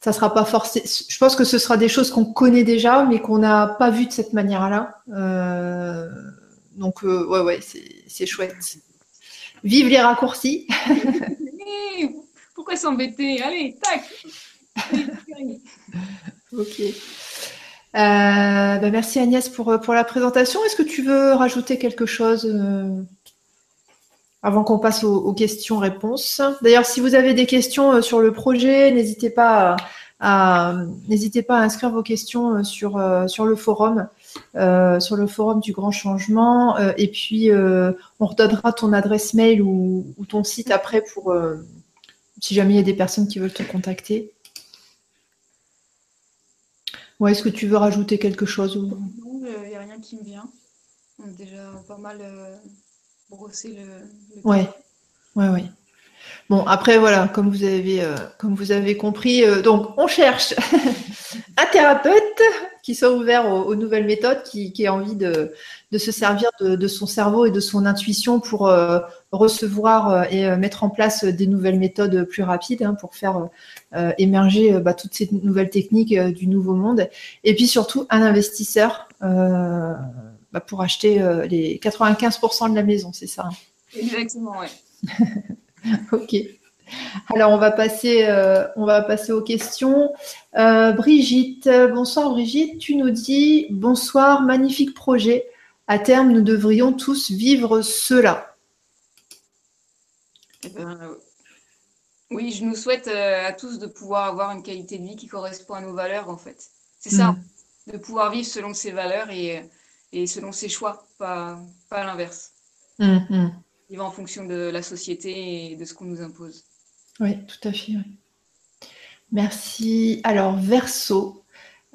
ça sera pas forcé. Je pense que ce sera des choses qu'on connaît déjà, mais qu'on n'a pas vues de cette manière-là. Euh, donc, euh, ouais, ouais, c'est chouette. Vive les raccourcis. Pourquoi s'embêter? Allez, tac. ok. Euh, bah, merci Agnès pour, pour la présentation. Est-ce que tu veux rajouter quelque chose avant qu'on passe aux, questions-réponses? D'ailleurs, si vous avez des questions euh, sur le projet, n'hésitez pas à, n'hésitez pas à inscrire vos questions euh, sur, euh, sur le forum, sur le forum du Grand Changement. et puis, on redonnera ton adresse mail ou, ton site après pour si jamais il y a des personnes qui veulent te contacter. Ouais, est-ce que tu veux rajouter quelque chose Non, il n'y a rien qui me vient. On a déjà pas mal brosser le. ouais, ouais, ouais. Bon, après, voilà, comme vous avez, euh, comme vous avez compris, euh, donc on cherche un thérapeute qui soit ouvert aux, nouvelles méthodes, qui, qui ait envie de, de se servir de, son cerveau et de son intuition pour euh, recevoir et mettre en place des nouvelles méthodes plus rapides hein, pour faire émerger bah, toutes ces nouvelles techniques du nouveau monde. Et puis surtout, un investisseur bah, pour acheter euh, les 95% de la maison, c'est ça hein? Exactement, oui. ok. Alors on va passer, euh, on va passer aux questions. Euh, Brigitte, bonsoir Brigitte, tu nous dis bonsoir, magnifique projet. À terme, nous devrions tous vivre cela. Eh ben, oui, je nous souhaite à tous de pouvoir avoir une qualité de vie qui correspond à nos valeurs, en fait. C'est ça, mm. de pouvoir vivre selon ses valeurs et et selon ses choix, pas, pas l'inverse. Hum. Il va en fonction de la société et de ce qu'on nous impose. Oui, tout à fait. Merci. Alors, Verso,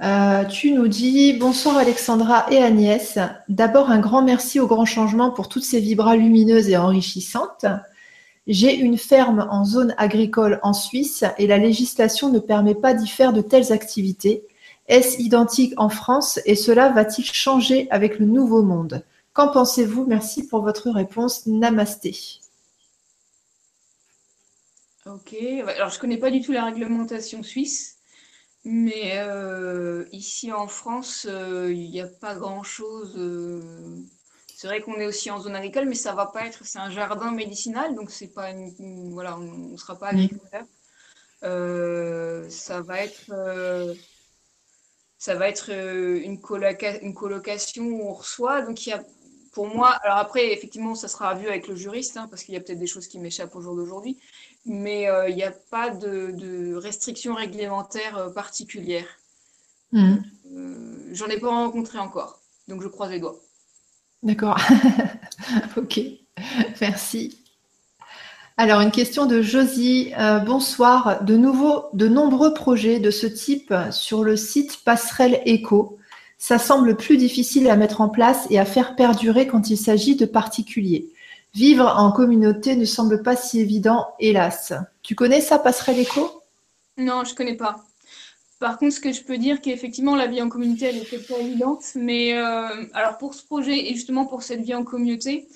euh, tu nous dis bonsoir Alexandra et Agnès. D'abord, un grand merci au grand changement pour toutes ces vibras lumineuses et enrichissantes. J'ai une ferme en zone agricole en Suisse et la législation ne permet pas d'y faire de telles activités. Est-ce identique en France et cela va-t-il changer avec le nouveau monde? Qu'en pensez-vous? Merci pour votre réponse. Namasté. Ok, alors je ne connais pas du tout la réglementation suisse, mais euh, ici en France, euh, il n'y a pas grand-chose. Euh, c'est vrai qu'on est aussi en zone agricole, mais ça va pas être. C'est un jardin médicinal, donc c'est pas voilà, on ne sera pas agriculteur. ça va être ça va être une, une colocation où on reçoit. Donc, il y a, pour moi, alors après, effectivement, ça sera vu avec le juriste, hein, parce qu'il y a peut-être des choses qui m'échappent au jour d'aujourd'hui, mais euh, il n'y a pas de, restrictions réglementaires euh, particulières. Mmh. J'en ai pas rencontré encore, donc je croise les doigts. D'accord. ok. Merci. Alors, une question de Josie. Euh, bonsoir. De nouveau, de nombreux projets de ce type sur le site Passerelle Eco. Ça semble plus difficile à mettre en place et à faire perdurer quand il s'agit de particuliers. Vivre en communauté ne semble pas si évident, hélas. Tu connais ça, Passerelle Eco Non, je ne connais pas. Par contre, ce que je peux dire, qu'effectivement, la vie en communauté, elle est pas évidente. Mais euh, alors, pour ce projet et justement pour cette vie en communauté,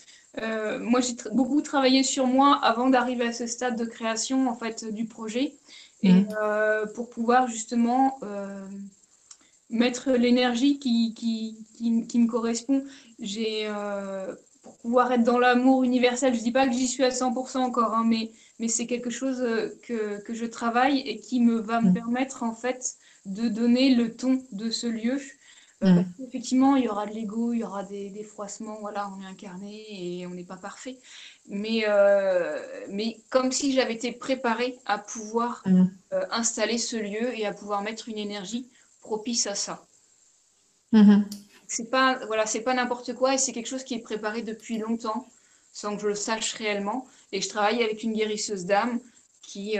euh, moi, j'ai beaucoup travaillé sur moi avant d'arriver à ce stade de création en fait du projet, et mmh. euh, pour pouvoir justement euh, mettre l'énergie qui, qui, qui, me correspond. J'ai pouvoir être dans l'amour universel. Je dis pas que j'y suis à 100% encore, hein, mais mais c'est quelque chose que, que, je travaille et qui me va me mmh. permettre en fait de donner le ton de ce lieu euh, mm. Effectivement, il y aura de l'ego, il y aura des, froissements, voilà, on est incarné et on n'est pas parfait. Mais, euh, mais comme si j'avais été préparée à pouvoir mm. euh, installer ce lieu et à pouvoir mettre une énergie propice à ça. Mm-hmm. C'est pas voilà, c'est pas n'importe quoi et c'est quelque chose qui est préparé depuis longtemps sans que je le sache réellement. Et je travaille avec une guérisseuse d'âme qui,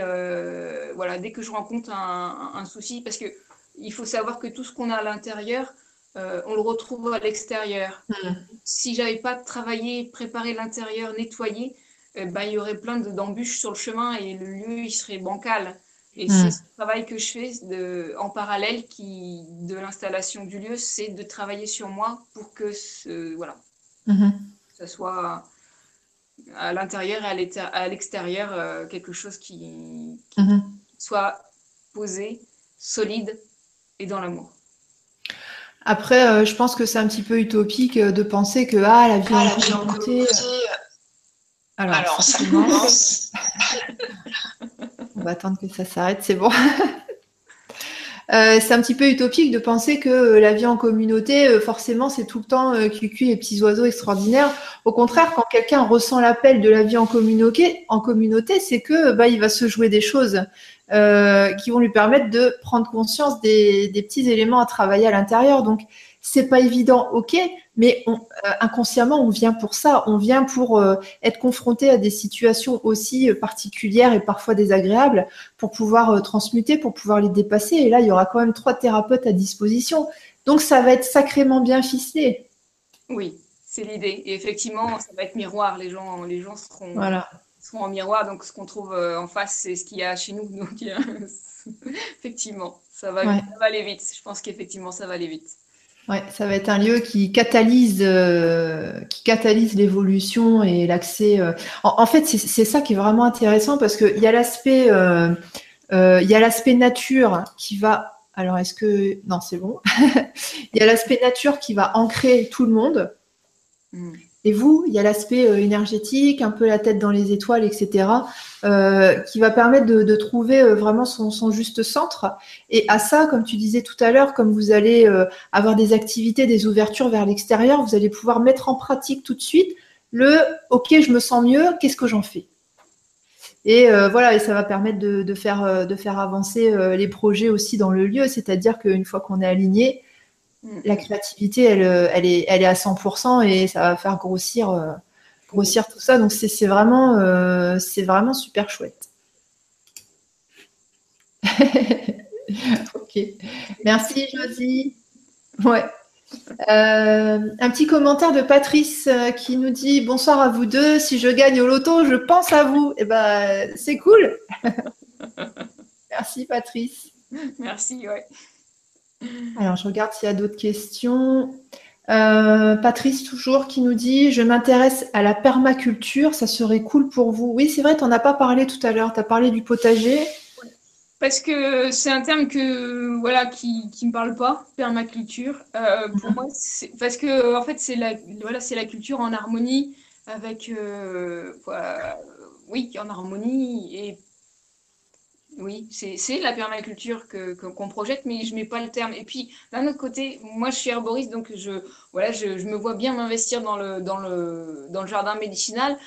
voilà, dès que je rencontre un, un souci, parce que il faut savoir que tout ce qu'on a à l'intérieur, euh, on le retrouve à l'extérieur. Hmm. Si j'avais pas travaillé, préparé l'intérieur, nettoyé, eh ben, il y aurait plein d'embûches sur le chemin et le lieu il serait bancal. Et hmm. c'est ce travail que je fais de, en parallèle qui, de l'installation du lieu, c'est de travailler sur moi pour que ce, voilà, ça soit à l'intérieur et à l'extérieur euh, quelque chose qui soit posé, solide et dans l'amour. Après, euh, je pense que c'est un petit peu utopique euh, de penser que ah, la vie ah, en alors, ça commence. On va attendre que ça s'arrête, c'est bon. c'est un petit peu utopique de penser que la vie en communauté, forcément, c'est tout le temps cucu les petits oiseaux extraordinaires. Au contraire, quand quelqu'un ressent l'appel de la vie en communauté, en communauté, c'est que bah, il va se jouer des choses. Euh, qui vont lui permettre de prendre conscience des, des petits éléments à travailler à l'intérieur. Donc, c'est pas évident, ok, mais on, euh, inconsciemment, on vient pour ça. On vient pour euh, être confronté à des situations aussi particulières et parfois désagréables pour pouvoir transmuter, pour pouvoir les dépasser. Et là, il y aura quand même trois thérapeutes à disposition. Donc, ça va être sacrément bien ficelé. Oui, c'est l'idée. Et effectivement, ça va être miroir. Les gens, les gens seront. Voilà en miroir. Donc, ce qu'on trouve euh, en face, c'est ce qu'il y a chez nous. Donc, effectivement, ça va, aller vite. Je pense qu'effectivement, ça va aller vite. Ouais, ça va être un lieu qui catalyse, euh, qui catalyse l'évolution et l'accès. Euh. En, fait, c'est ça qui est vraiment intéressant parce qu'il y a l'aspect, il y a l'aspect nature qui va. Alors, est-ce que non, c'est bon. Il y a l'aspect nature qui va ancrer tout le monde. Mm. Et vous, il y a l'aspect euh, énergétique, un peu la tête dans les étoiles, etc., euh, qui va permettre de, trouver euh, vraiment son, juste centre. Et à ça, comme tu disais tout à l'heure, comme vous allez avoir des activités, des ouvertures vers l'extérieur, vous allez pouvoir mettre en pratique tout de suite le OK, je me sens mieux, qu'est-ce que j'en fais? Et voilà, et ça va permettre de, faire, de faire avancer les projets aussi dans le lieu, c'est-à-dire qu'une fois qu'on est aligné. La créativité, elle, euh, elle, est, elle est à 100% et ça va faire grossir, euh, grossir tout ça. Donc c'est vraiment, euh, c'est vraiment super chouette. ok. Merci Josie. Ouais. un petit commentaire de Patrice qui nous dit bonsoir à vous deux. Si je gagne au loto, je pense à vous. Et eh ben, c'est cool. Merci Patrice. Merci, ouais. Alors, je regarde s'il y a d'autres questions. Euh, Patrice, toujours, qui nous dit Je m'intéresse à la permaculture, ça serait cool pour vous. Oui, c'est vrai, tu n'en as pas parlé tout à l'heure. Tu as parlé du potager. Parce que c'est un terme que, voilà, qui ne me parle pas, permaculture. Euh, pour mhm. moi, parce que, en fait, c'est la, voilà, la culture en harmonie avec. Euh, oui, en harmonie et oui, c'est la permaculture qu'on projette, mais je ne mets pas le terme. Et puis, d'un autre côté, moi, je suis herboriste, donc je, voilà, je, me vois bien m'investir dans le, dans, le, dans le jardin médicinal.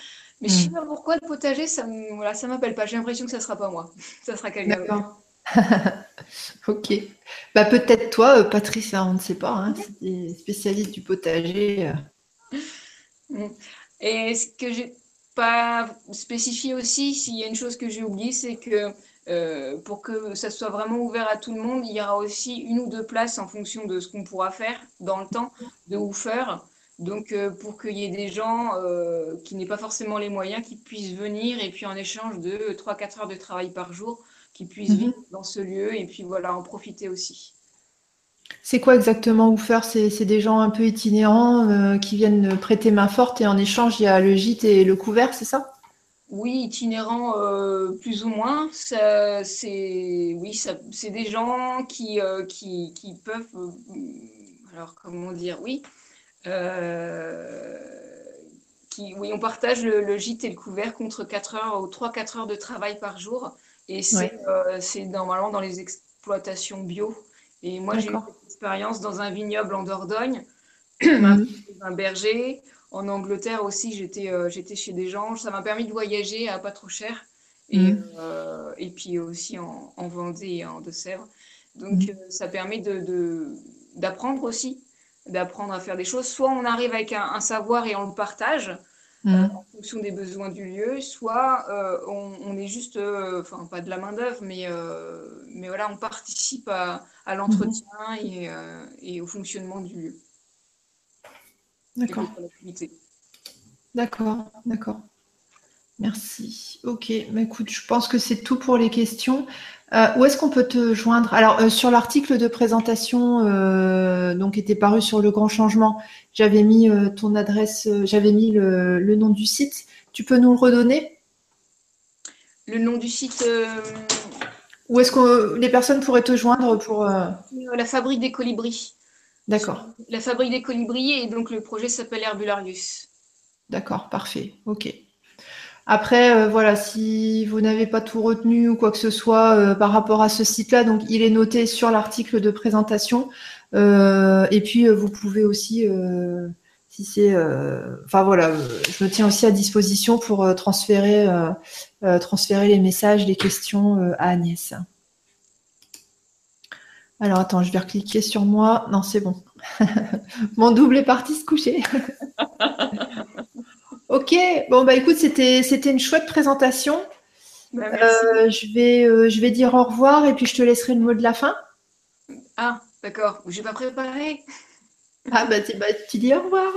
Mais je ne sais hmm. pas pourquoi le potager, ça ne voilà, m'appelle pas. J'ai l'impression que ça ne sera pas moi. Ça sera quelqu'un d'autre. ok. Bah, Peut-être toi, euh, Patrice, hein, on ne sait pas. Hein, spécialiste du potager. Euh. Hmm. Et ce que j'ai pas spécifié aussi, s'il y a une chose que j'ai oubliée, c'est que euh, pour que ça soit vraiment ouvert à tout le monde, il y aura aussi une ou deux places en fonction de ce qu'on pourra faire dans le temps de woofer. Donc, euh, pour qu'il y ait des gens euh, qui n'aient pas forcément les moyens, qui puissent venir et puis en échange de 3-4 heures de travail par jour, qui puissent mhm. vivre dans ce lieu et puis voilà, en profiter aussi. C'est quoi exactement Woofer C'est des gens un peu itinérants qui viennent prêter main forte et en échange, il y a le gîte et le couvert, c'est ça? Oui, itinérant euh, plus ou moins. C'est oui, c'est des gens qui, euh, qui, qui, peuvent, euh, alors comment dire, oui, qui, oui, on partage le, gîte et le couvert contre 4 heures ou 3-4 heures de travail par jour. Et c'est normalement dans les exploitations bio. Et moi, j'ai eu cette expérience dans un vignoble en Dordogne, mhm. un berger. En Angleterre aussi, j'étais euh, j'étais chez des gens. Ça m'a permis de voyager à pas trop cher. Et, mm. euh, et puis aussi en, Vendée et en Deux-Sèvres. Donc mm. euh, ça permet d'apprendre de, aussi, d'apprendre à faire des choses. Soit on arrive avec un, savoir et on le partage, mmh. en fonction des besoins du lieu, soit on, est juste, enfin pas de la main d'œuvre, mais mais voilà, on participe à, l'entretien et, et, au fonctionnement du lieu. D'accord. D'accord, d'accord. Merci. Ok, mais écoute, je pense que c'est tout pour les questions. Euh, où est-ce qu'on peut te joindre? Alors, euh, sur l'article de présentation, euh, donc était paru sur le grand changement, j'avais mis ton adresse, j'avais mis le, nom du site. Tu peux nous le redonner? Le nom du site. Où est-ce que les personnes pourraient te joindre pour La fabrique des colibris. D'accord. La fabrique des colibris et donc le projet s'appelle Herbularius. D'accord, parfait. Ok. Après, euh, voilà, si vous n'avez pas tout retenu ou quoi que ce soit euh, par rapport à ce site-là, donc il est noté sur l'article de présentation. Euh, et puis, vous pouvez aussi, si c'est, enfin voilà, je me tiens aussi à disposition pour transférer, transférer les messages, les questions à Agnès. Alors attends, je vais recliquer sur moi. Non, c'est bon. Mon double est parti se coucher. ok, bon bah écoute, c'était c'était une chouette présentation. Bah, euh, je vais euh, je vais dire au revoir et puis je te laisserai le mot de la fin. Ah, d'accord. Je n'ai pas préparé. Ah bah, bah, tu dis au revoir.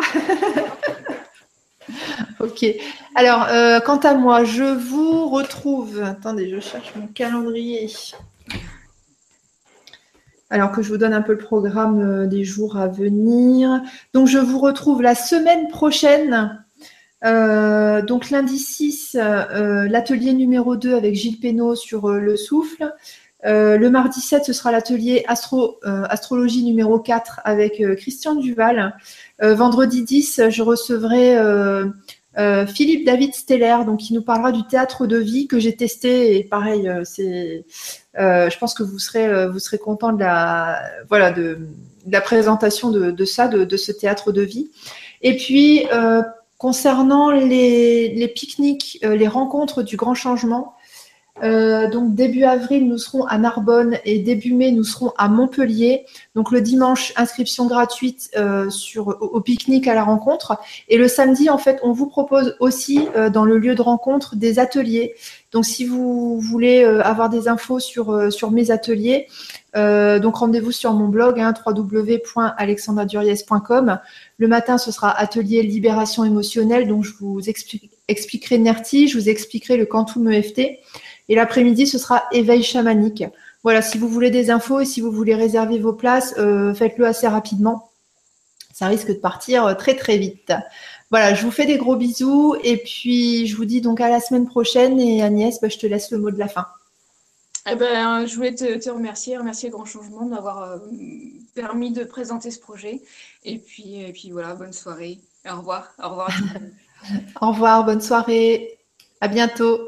ok. Alors, euh, quant à moi, je vous retrouve. Attendez, je cherche mon calendrier alors que je vous donne un peu le programme euh, des jours à venir. Donc, je vous retrouve la semaine prochaine. Euh, donc, lundi 6, euh, l'atelier numéro 2 avec Gilles Pénaud sur le souffle. le mardi 7, ce sera l'atelier astro, astrologie numéro 4 avec Christian Duval. vendredi 10, je recevrai euh, Philippe David Steller, donc qui nous parlera du théâtre de vie que j'ai testé et pareil, euh, euh, je pense que vous serez, vous content de la, voilà, de, la présentation de, ça, de, ce théâtre de vie. Et puis concernant les pique-niques, les rencontres du grand changement, euh, donc début avril, nous serons à Narbonne et début mai, nous serons à Montpellier. Donc le dimanche, inscription gratuite euh, sur, au, pique-nique à la rencontre. Et le samedi, en fait, on vous propose aussi euh, dans le lieu de rencontre des ateliers. Donc si vous voulez avoir des infos sur, sur mes ateliers, donc rendez-vous sur mon blog hein, www.alexandraduriez.com. Le matin, ce sera atelier libération émotionnelle. Donc je vous expliquerai NERTI, je vous expliquerai le Quantum EFT. Et l'après-midi, ce sera éveil chamanique. Voilà, si vous voulez des infos et si vous voulez réserver vos places, euh, faites-le assez rapidement. Ça risque de partir euh, très très vite. Voilà, je vous fais des gros bisous et puis je vous dis donc à la semaine prochaine et Agnès, bah, je te laisse le mot de la fin. Eh ben, je voulais te, remercier, remercier Grand Changement d'avoir euh, permis de présenter ce projet. Et puis, et puis voilà, bonne soirée. Au revoir. Au revoir. Au revoir, bonne soirée. À bientôt.